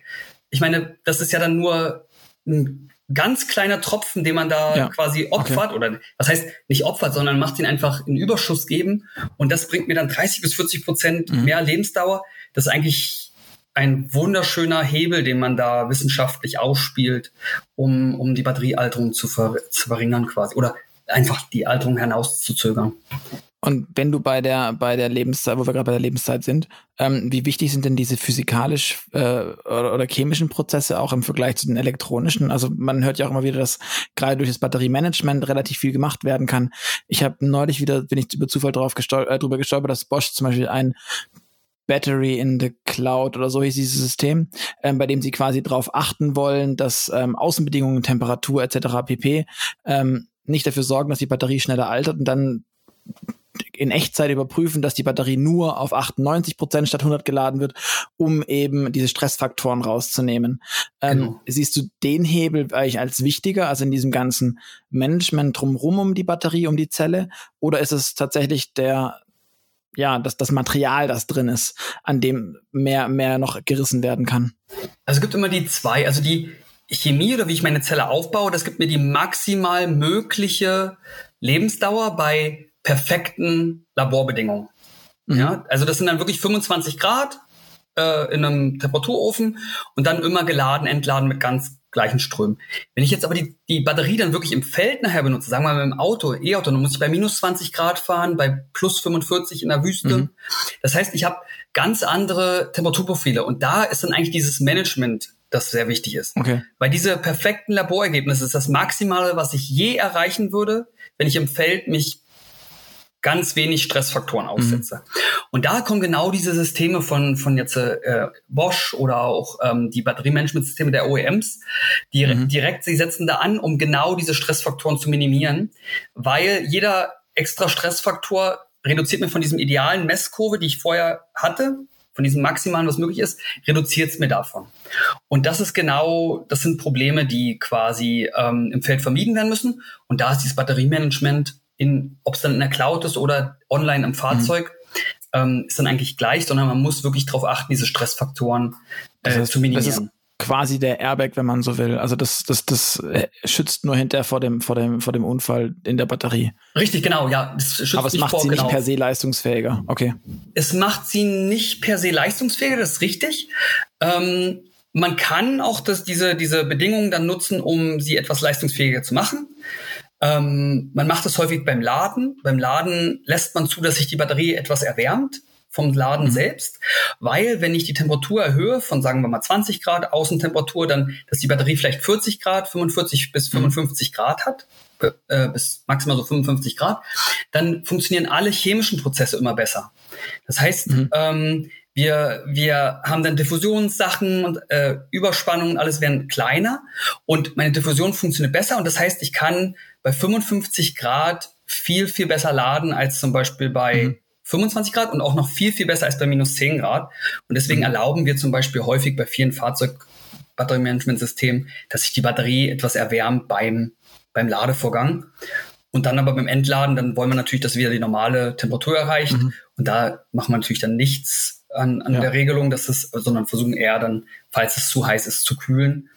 Ich meine, das ist ja dann nur ein ganz kleiner Tropfen, den man da ja. quasi opfert okay. oder was heißt nicht opfert, sondern macht ihn einfach in Überschuss geben und das bringt mir dann 30 bis 40 Prozent mhm. mehr Lebensdauer. Das ist eigentlich ein wunderschöner Hebel, den man da wissenschaftlich ausspielt, um, um die Batteriealterung zu, ver zu verringern quasi oder einfach die Alterung hinauszuzögern. Und wenn du bei der bei der Lebenszeit, wo wir gerade bei der Lebenszeit sind, ähm, wie wichtig sind denn diese physikalisch äh, oder, oder, chemischen Prozesse auch im Vergleich zu den elektronischen? Also man hört ja auch immer wieder, dass gerade durch das Batteriemanagement relativ viel gemacht werden kann. Ich habe neulich wieder, bin ich über Zufall drauf gestol äh, drüber gestolpert, dass Bosch zum Beispiel ein Battery in the Cloud oder so hieß dieses System, ähm, bei dem sie quasi darauf achten wollen, dass ähm, Außenbedingungen, Temperatur etc. pp. Ähm, nicht dafür sorgen, dass die Batterie schneller altert und dann in Echtzeit überprüfen, dass die Batterie nur auf 98 Prozent statt 100 geladen wird, um eben diese Stressfaktoren rauszunehmen. Ähm, genau. Siehst du den Hebel eigentlich als wichtiger, also in diesem ganzen Management drumherum um die Batterie, um die Zelle? Oder ist es tatsächlich der, ja, das, das Material, das drin ist, an dem mehr, mehr noch gerissen werden kann? Also es gibt immer die zwei, also die Chemie oder wie ich meine Zelle aufbaue, das gibt mir die maximal mögliche Lebensdauer bei perfekten Laborbedingungen. Mhm. Ja, also das sind dann wirklich 25 Grad äh, in einem Temperaturofen und dann immer geladen, entladen mit ganz gleichen Strömen. Wenn ich jetzt aber die, die Batterie dann wirklich im Feld nachher benutze, sagen wir mal mit dem Auto, E-Auto, dann muss ich bei minus 20 Grad fahren, bei plus 45 in der Wüste. Mhm. Das heißt, ich habe ganz andere Temperaturprofile und da ist dann eigentlich dieses Management das sehr wichtig ist. Okay. Weil diese perfekten Laborergebnisse ist das Maximale, was ich je erreichen würde, wenn ich im Feld mich ganz wenig Stressfaktoren aussetze. Mhm. Und da kommen genau diese Systeme von, von jetzt äh, Bosch oder auch ähm, die Batteriemanagementsysteme der OEMs, die mhm. direkt, sie setzen da an, um genau diese Stressfaktoren zu minimieren, weil jeder extra Stressfaktor reduziert mir von diesem idealen Messkurve, die ich vorher hatte, von diesem Maximalen, was möglich ist, reduziert es mir davon. Und das ist genau, das sind Probleme, die quasi ähm, im Feld vermieden werden müssen. Und da ist dieses Batteriemanagement in, ob es dann in der Cloud ist oder online im Fahrzeug, mhm. ähm, ist dann eigentlich gleich, sondern man muss wirklich darauf achten, diese Stressfaktoren äh, das heißt, zu minimieren. Das ist quasi der Airbag, wenn man so will. Also das, das, das äh, schützt nur hinterher vor dem, vor dem, vor dem Unfall in der Batterie. Richtig, genau, ja. Das schützt Aber es macht vor, sie genau. nicht per se leistungsfähiger. Okay. Es macht sie nicht per se leistungsfähiger, das ist richtig. Ähm, man kann auch das, diese, diese Bedingungen dann nutzen, um sie etwas leistungsfähiger zu machen. Ähm, man macht es häufig beim Laden. Beim Laden lässt man zu, dass sich die Batterie etwas erwärmt vom Laden mhm. selbst, weil wenn ich die Temperatur erhöhe von sagen wir mal 20 Grad Außentemperatur, dann, dass die Batterie vielleicht 40 Grad, 45 bis 55 mhm. Grad hat, äh, bis maximal so 55 Grad, dann funktionieren alle chemischen Prozesse immer besser. Das heißt, mhm. ähm, wir, wir haben dann Diffusionssachen und äh, Überspannungen, alles werden kleiner und meine Diffusion funktioniert besser und das heißt, ich kann bei 55 Grad viel, viel besser laden als zum Beispiel bei mhm. 25 Grad und auch noch viel, viel besser als bei minus 10 Grad. Und deswegen mhm. erlauben wir zum Beispiel häufig bei vielen Fahrzeugbatteriemanagementsystemen, dass sich die Batterie etwas erwärmt beim, beim Ladevorgang. Und dann aber beim Entladen, dann wollen wir natürlich, dass wieder die normale Temperatur erreicht. Mhm. Und da machen wir natürlich dann nichts an, an ja. der Regelung, dass es, sondern versuchen eher dann, falls es zu heiß ist, zu kühlen.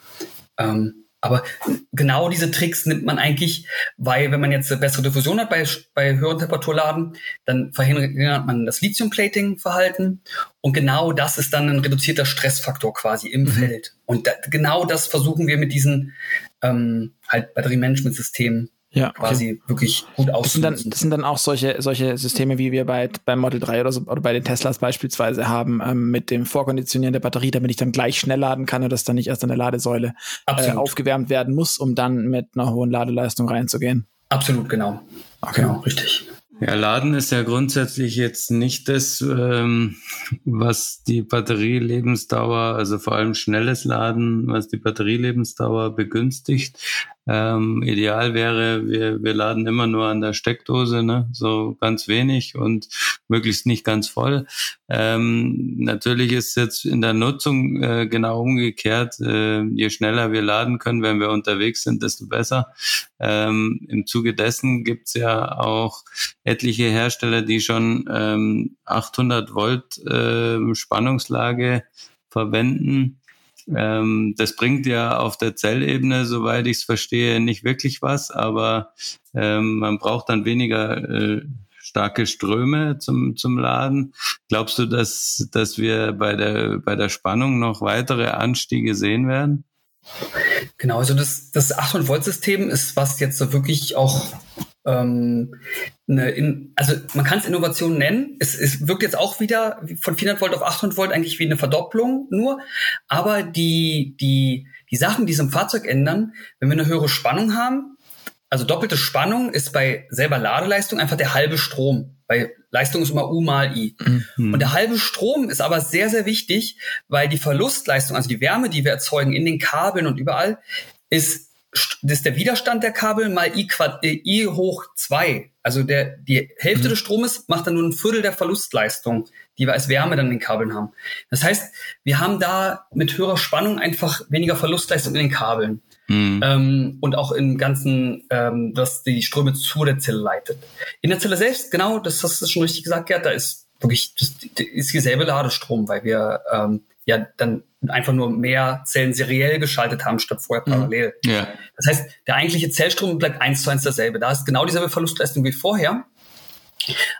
Ähm, aber genau diese Tricks nimmt man eigentlich, weil wenn man jetzt eine bessere Diffusion hat bei, bei höheren Temperaturladen, dann verhindert man das Lithium-Plating-Verhalten. Und genau das ist dann ein reduzierter Stressfaktor quasi im mhm. Feld. Und da, genau das versuchen wir mit diesen ähm, halt Batteriemanagementsystemen ja, quasi okay. wirklich gut aus. Das sind, dann, das sind dann auch solche, solche Systeme, wie wir bei, beim Model 3 oder, so, oder bei den Teslas beispielsweise haben, ähm, mit dem Vorkonditionieren der Batterie, damit ich dann gleich schnell laden kann und das dann nicht erst an der Ladesäule äh, aufgewärmt werden muss, um dann mit einer hohen Ladeleistung reinzugehen. Absolut, genau. Okay. Genau, richtig. Ja, Laden ist ja grundsätzlich jetzt nicht das, ähm, was die Batterielebensdauer, also vor allem schnelles Laden, was die Batterielebensdauer begünstigt. Ähm, ideal wäre, wir, wir laden immer nur an der Steckdose, ne? so ganz wenig und möglichst nicht ganz voll. Ähm, natürlich ist jetzt in der Nutzung äh, genau umgekehrt. Äh, je schneller wir laden können, wenn wir unterwegs sind, desto besser. Ähm, Im Zuge dessen gibt's ja auch etliche Hersteller, die schon ähm, 800 Volt äh, Spannungslage verwenden. Ähm, das bringt ja auf der Zellebene, soweit ich es verstehe, nicht wirklich was, aber ähm, man braucht dann weniger äh, starke Ströme zum, zum Laden. Glaubst du, dass, dass wir bei der, bei der Spannung noch weitere Anstiege sehen werden? Genau, also das, das 800-Volt-System ist was jetzt so wirklich auch ähm, eine in, also man kann es Innovation nennen. Es, es wirkt jetzt auch wieder von 400 Volt auf 800 Volt eigentlich wie eine Verdopplung nur. Aber die, die, die Sachen, die es im Fahrzeug ändern, wenn wir eine höhere Spannung haben, also doppelte Spannung ist bei selber Ladeleistung einfach der halbe Strom. Bei Leistung ist immer U mal I. Mhm. Und der halbe Strom ist aber sehr, sehr wichtig, weil die Verlustleistung, also die Wärme, die wir erzeugen in den Kabeln und überall, ist das ist der Widerstand der Kabel mal I, Quad, äh, I hoch zwei. Also der, die Hälfte mhm. des Stromes macht dann nur ein Viertel der Verlustleistung, die wir als Wärme dann in den Kabeln haben. Das heißt, wir haben da mit höherer Spannung einfach weniger Verlustleistung in den Kabeln. Mhm. Ähm, und auch im ganzen, ähm, dass die Ströme zu der Zelle leitet. In der Zelle selbst, genau, das hast du schon richtig gesagt, Gerd, da ist wirklich, das, das ist dieselbe Ladestrom, weil wir ähm, ja dann einfach nur mehr Zellen seriell geschaltet haben statt vorher mhm. parallel. Ja. Das heißt, der eigentliche Zellstrom bleibt eins zu eins dasselbe. Da ist genau dieselbe Verlustleistung wie vorher.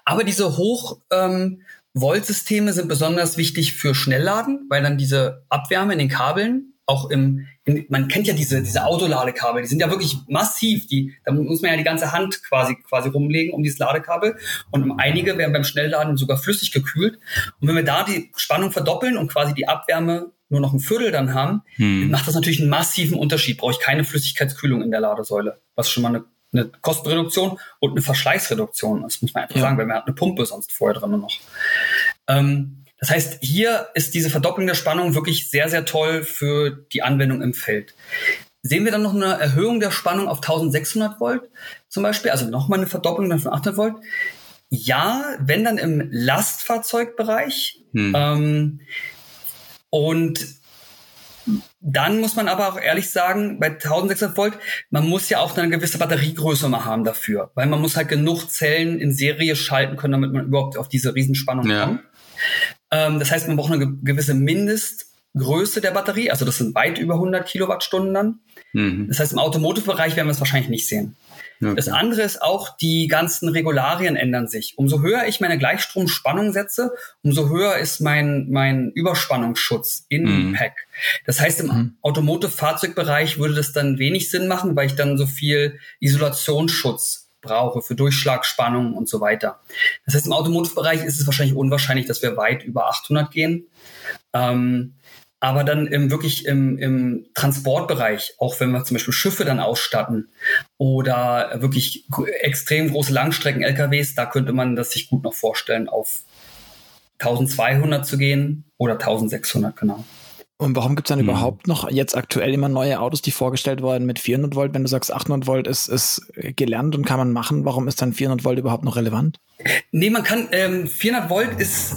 Aber diese hoch ähm, Volt-Systeme sind besonders wichtig für Schnellladen, weil dann diese Abwärme in den Kabeln auch im, in, man kennt ja diese, diese Autoladekabel, die sind ja wirklich massiv, die, da muss man ja die ganze Hand quasi, quasi rumlegen um dieses Ladekabel und einige werden beim Schnellladen sogar flüssig gekühlt. Und wenn wir da die Spannung verdoppeln und quasi die Abwärme nur noch ein Viertel dann haben, hm. macht das natürlich einen massiven Unterschied. Brauche ich keine Flüssigkeitskühlung in der Ladesäule, was schon mal eine, eine Kostenreduktion und eine Verschleißreduktion ist, muss man einfach ja. sagen, weil man hat eine Pumpe sonst vorher drin noch. Ähm, das heißt, hier ist diese Verdopplung der Spannung wirklich sehr, sehr toll für die Anwendung im Feld. Sehen wir dann noch eine Erhöhung der Spannung auf 1600 Volt zum Beispiel, also nochmal eine Verdopplung dann von 800 Volt? Ja, wenn dann im Lastfahrzeugbereich. Hm. Ähm, und dann muss man aber auch ehrlich sagen, bei 1600 Volt, man muss ja auch eine gewisse Batteriegröße mal haben dafür, weil man muss halt genug Zellen in Serie schalten können, damit man überhaupt auf diese Riesenspannung ja. kommt. Ähm, das heißt, man braucht eine gewisse Mindestgröße der Batterie, also das sind weit über 100 Kilowattstunden dann. Mhm. Das heißt, im Automotive-Bereich werden wir es wahrscheinlich nicht sehen. Okay. Das andere ist auch, die ganzen Regularien ändern sich. Umso höher ich meine Gleichstromspannung setze, umso höher ist mein, mein Überspannungsschutz in mhm. Pack. Das heißt, im mhm. Automotive-Fahrzeugbereich würde das dann wenig Sinn machen, weil ich dann so viel Isolationsschutz brauche für Durchschlagspannung und so weiter. Das heißt, im Automotive-Bereich ist es wahrscheinlich unwahrscheinlich, dass wir weit über 800 gehen. Ähm, aber dann im, wirklich im, im Transportbereich, auch wenn wir zum Beispiel Schiffe dann ausstatten oder wirklich extrem große Langstrecken-LKWs, da könnte man das sich gut noch vorstellen, auf 1200 zu gehen oder 1600, genau. Und warum gibt es dann hm. überhaupt noch jetzt aktuell immer neue Autos, die vorgestellt wurden mit 400 Volt? Wenn du sagst, 800 Volt ist, ist gelernt und kann man machen, warum ist dann 400 Volt überhaupt noch relevant? Nee, man kann, ähm, 400 Volt ist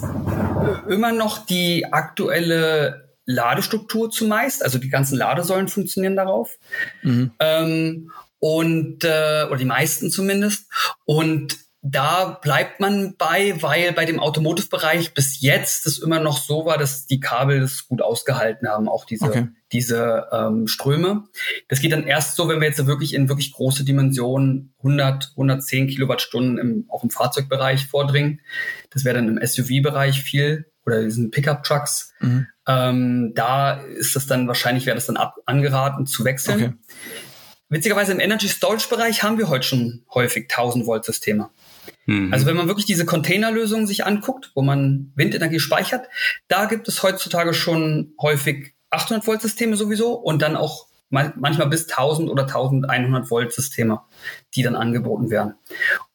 immer noch die aktuelle Ladestruktur zumeist, also die ganzen Ladesäulen funktionieren darauf. Mhm. Ähm, und äh, oder die meisten zumindest. Und da bleibt man bei, weil bei dem Automotive-Bereich bis jetzt es immer noch so war, dass die Kabel das gut ausgehalten haben, auch diese, okay. diese ähm, Ströme. Das geht dann erst so, wenn wir jetzt wirklich in wirklich große Dimensionen 100, 110 Kilowattstunden im, auch im Fahrzeugbereich vordringen. Das wäre dann im SUV-Bereich viel oder diesen Pickup-Trucks. Mhm. Ähm, da ist das dann wahrscheinlich, wäre das dann ab, angeraten zu wechseln. Okay. Witzigerweise im Energy Storage Bereich haben wir heute schon häufig 1000 Volt Systeme. Mhm. Also wenn man wirklich diese Containerlösungen sich anguckt, wo man Windenergie speichert, da gibt es heutzutage schon häufig 800 Volt Systeme sowieso und dann auch manchmal bis 1000 oder 1100 Volt Systeme, die dann angeboten werden.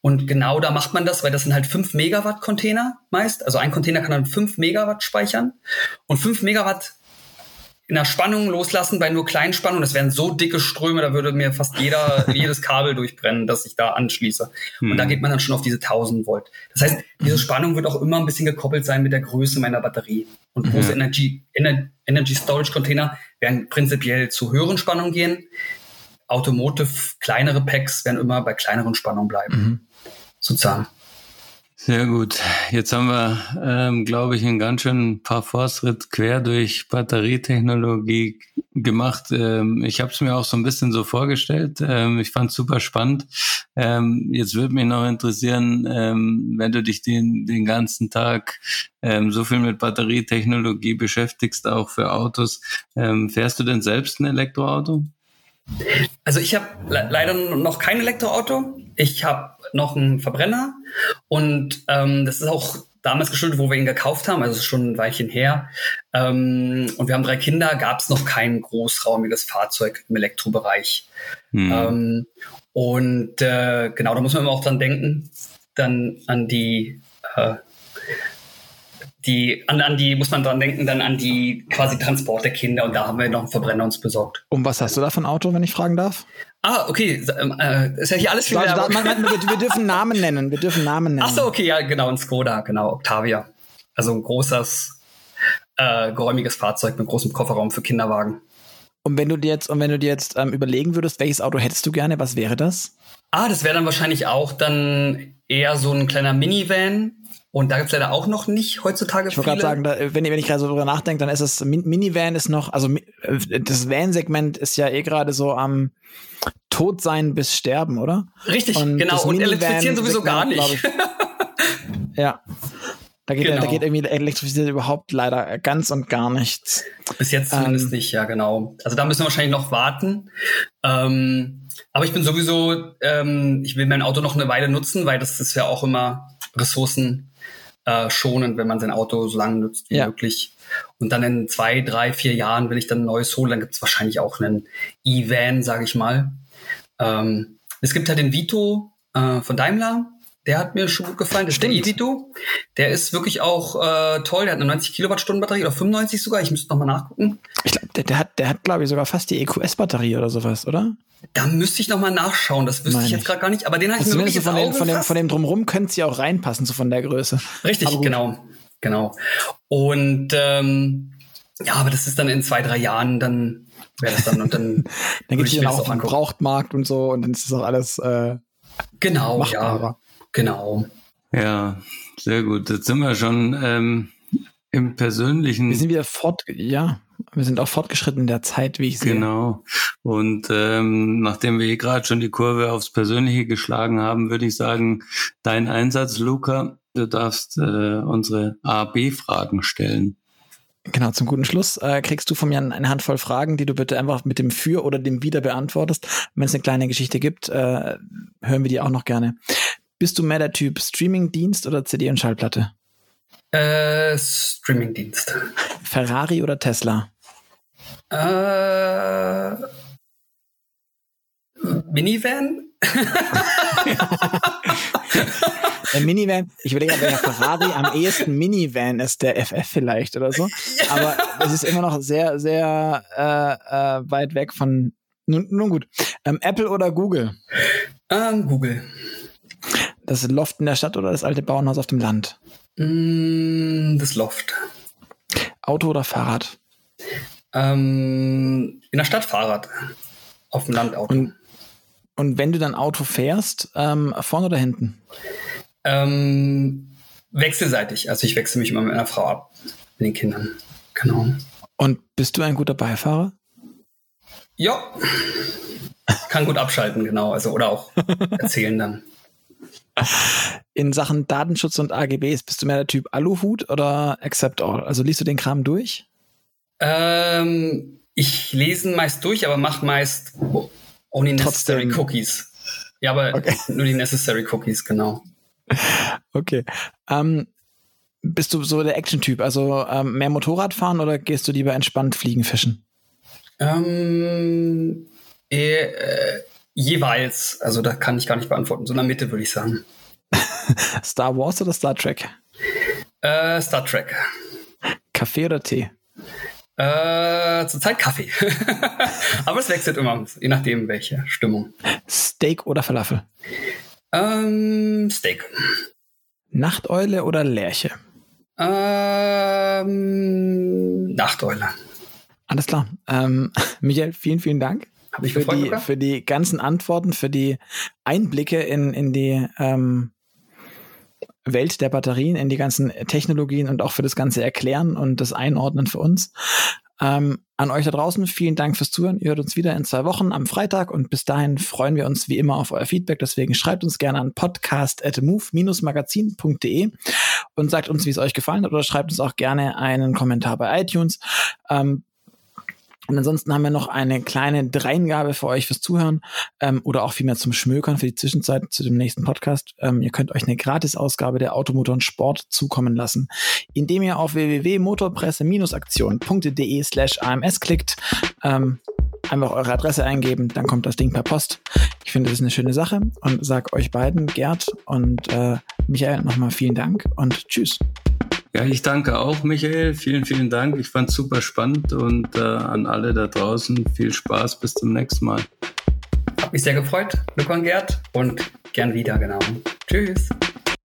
Und genau da macht man das, weil das sind halt 5 Megawatt Container meist. Also ein Container kann dann 5 Megawatt speichern und 5 Megawatt in der Spannung loslassen bei nur kleinen Spannungen. Das wären so dicke Ströme, da würde mir fast jeder, jedes Kabel durchbrennen, das ich da anschließe. Hm. Und da hm. geht man dann schon auf diese 1000 Volt. Das heißt, diese Spannung wird auch immer ein bisschen gekoppelt sein mit der Größe meiner Batterie. Und große mhm. Energy, Ener Energy Storage Container werden prinzipiell zu höheren Spannungen gehen. Automotive, kleinere Packs werden immer bei kleineren Spannungen bleiben. Mhm. Sozusagen. Sehr gut. Jetzt haben wir, ähm, glaube ich, einen ganz schönen paar Fortschritt quer durch Batterietechnologie gemacht. Ähm, ich habe es mir auch so ein bisschen so vorgestellt. Ähm, ich fand es super spannend. Ähm, jetzt würde mich noch interessieren, ähm, wenn du dich den, den ganzen Tag ähm, so viel mit Batterietechnologie beschäftigst, auch für Autos. Ähm, fährst du denn selbst ein Elektroauto? Also ich habe le leider noch kein Elektroauto. Ich habe noch einen Verbrenner und ähm, das ist auch damals geschuldet, wo wir ihn gekauft haben, also schon ein Weilchen her. Ähm, und wir haben drei Kinder, gab es noch kein großraumiges Fahrzeug im Elektrobereich. Hm. Ähm, und äh, genau, da muss man immer auch dran denken, dann an die äh, die, an, an die, muss man dran denken, dann an die quasi Transport der Kinder und da haben wir noch einen Verbrenner uns besorgt. Und was hast du da für ein Auto, wenn ich fragen darf? Ah, okay, ähm, äh, ist ja hier alles da, man, wir, wir, dürfen Namen nennen, wir dürfen Namen nennen. Ach so, okay, ja, genau, ein Skoda, genau, Octavia. Also ein großes, äh, geräumiges Fahrzeug mit großem Kofferraum für Kinderwagen. Und wenn du dir jetzt, und wenn du dir jetzt ähm, überlegen würdest, welches Auto hättest du gerne, was wäre das? Ah, das wäre dann wahrscheinlich auch dann eher so ein kleiner Minivan, und da gibt's leider auch noch nicht heutzutage Ich wollte gerade sagen, da, wenn, wenn ich gerade so drüber nachdenke, dann ist es, Minivan ist noch, also äh, das Van-Segment ist ja eh gerade so am Tod sein bis sterben, oder? Richtig, und genau. Und elektrifizieren sowieso gar nicht. ja. Da geht, genau. da geht irgendwie elektrifiziert überhaupt leider ganz und gar nichts. Bis jetzt zumindest ähm, nicht, ja, genau. Also da müssen wir wahrscheinlich noch warten. Ähm, aber ich bin sowieso, ähm, ich will mein Auto noch eine Weile nutzen, weil das ist ja auch immer Ressourcen äh, schonend, wenn man sein Auto so lange nutzt wie ja. möglich. Und dann in zwei, drei, vier Jahren, wenn ich dann ein neues hole, dann gibt es wahrscheinlich auch einen E-Van, sage ich mal. Ähm, es gibt halt den Vito äh, von Daimler. Der hat mir schon gut gefallen. Das Stimmt. ist der. Der ist wirklich auch äh, toll. Der hat eine 90 Kilowattstunden Batterie oder 95 sogar. Ich müsste noch mal nachgucken. Ich glaube, der, der, hat, der hat glaube ich sogar fast die EQS-Batterie oder sowas, oder? Da müsste ich noch mal nachschauen. Das wüsste Meine ich jetzt gerade gar nicht. Aber den habe ich also mir wirklich so von, den, von, dem, von dem drumrum könnte ja auch reinpassen, so von der Größe. Richtig, genau, genau. Und ähm, ja, aber das ist dann in zwei, drei Jahren dann wäre das dann und dann. dann geht es auch auf den Brauchtmarkt und so und dann ist das auch alles äh, genau, machbarer. ja, genau. Ja, sehr gut. Jetzt sind wir schon ähm, im persönlichen. Wir sind wieder fort, ja. Wir sind auch fortgeschritten in der Zeit, wie ich sehe. Genau. Und ähm, nachdem wir hier gerade schon die Kurve aufs Persönliche geschlagen haben, würde ich sagen, dein Einsatz, Luca, du darfst äh, unsere A-B-Fragen stellen. Genau, zum guten Schluss äh, kriegst du von mir eine Handvoll Fragen, die du bitte einfach mit dem Für oder dem Wider beantwortest. Wenn es eine kleine Geschichte gibt, äh, hören wir die auch noch gerne. Bist du mehr der Typ Streaming-Dienst oder CD und Schallplatte? Äh, Streaming-Dienst. Ferrari oder Tesla? Äh, Minivan? der Minivan, ich überlege, welcher Ferrari am ehesten Minivan ist, der FF vielleicht oder so. Aber es ist immer noch sehr, sehr äh, äh, weit weg von. Nun, nun gut. Ähm, Apple oder Google? Ähm, Google. Das Loft in der Stadt oder das alte Bauernhaus auf dem Land? Mm, das Loft. Auto oder Fahrrad? Ähm, in der Stadt Fahrrad. Auf dem Land Auto. Und, und wenn du dann Auto fährst, ähm, vorne oder hinten? Ähm, wechselseitig. Also ich wechsle mich immer mit meiner Frau ab. Mit den Kindern. Genau. Und bist du ein guter Beifahrer? Ja. Kann gut abschalten, genau. Also, oder auch erzählen dann. In Sachen Datenschutz und AGBs, bist du mehr der Typ Aluhut oder Accept All? Also liest du den Kram durch? Ähm, ich lese meist durch, aber mache meist only necessary Trotzdem. Cookies. Ja, aber okay. nur die necessary Cookies, genau. Okay. Ähm, bist du so der Action-Typ? Also ähm, mehr Motorrad fahren oder gehst du lieber entspannt fliegen, fischen? Ähm, äh, Jeweils, also da kann ich gar nicht beantworten. So in der Mitte würde ich sagen. Star Wars oder Star Trek? Äh, Star Trek. Kaffee oder Tee? Äh, zurzeit Kaffee. Aber es wechselt immer, je nachdem, welche Stimmung. Steak oder Falafel? Ähm, Steak. Nachteule oder Lerche? Ähm, Nachteule. Alles klar. Ähm, Michael, vielen, vielen Dank. Hab ich für, die, für die ganzen Antworten, für die Einblicke in, in die ähm, Welt der Batterien, in die ganzen Technologien und auch für das ganze Erklären und das Einordnen für uns. Ähm, an euch da draußen, vielen Dank fürs Zuhören. Ihr hört uns wieder in zwei Wochen am Freitag und bis dahin freuen wir uns wie immer auf euer Feedback. Deswegen schreibt uns gerne an podcast.move-magazin.de und sagt uns, wie es euch gefallen hat oder schreibt uns auch gerne einen Kommentar bei iTunes. Ähm, und ansonsten haben wir noch eine kleine Dreingabe für euch fürs Zuhören ähm, oder auch vielmehr zum Schmökern für die Zwischenzeit zu dem nächsten Podcast. Ähm, ihr könnt euch eine Gratisausgabe der Automotor und Sport zukommen lassen, indem ihr auf www.motorpresse-aktion.de slash AMS klickt. Ähm, einfach eure Adresse eingeben, dann kommt das Ding per Post. Ich finde, das ist eine schöne Sache und sag euch beiden, Gerd und äh, Michael, nochmal vielen Dank und tschüss. Ja, ich danke auch, Michael. Vielen, vielen Dank. Ich fand es super spannend und äh, an alle da draußen viel Spaß. Bis zum nächsten Mal. Hat mich sehr gefreut, und Gerd. Und gern wieder, genau. Tschüss.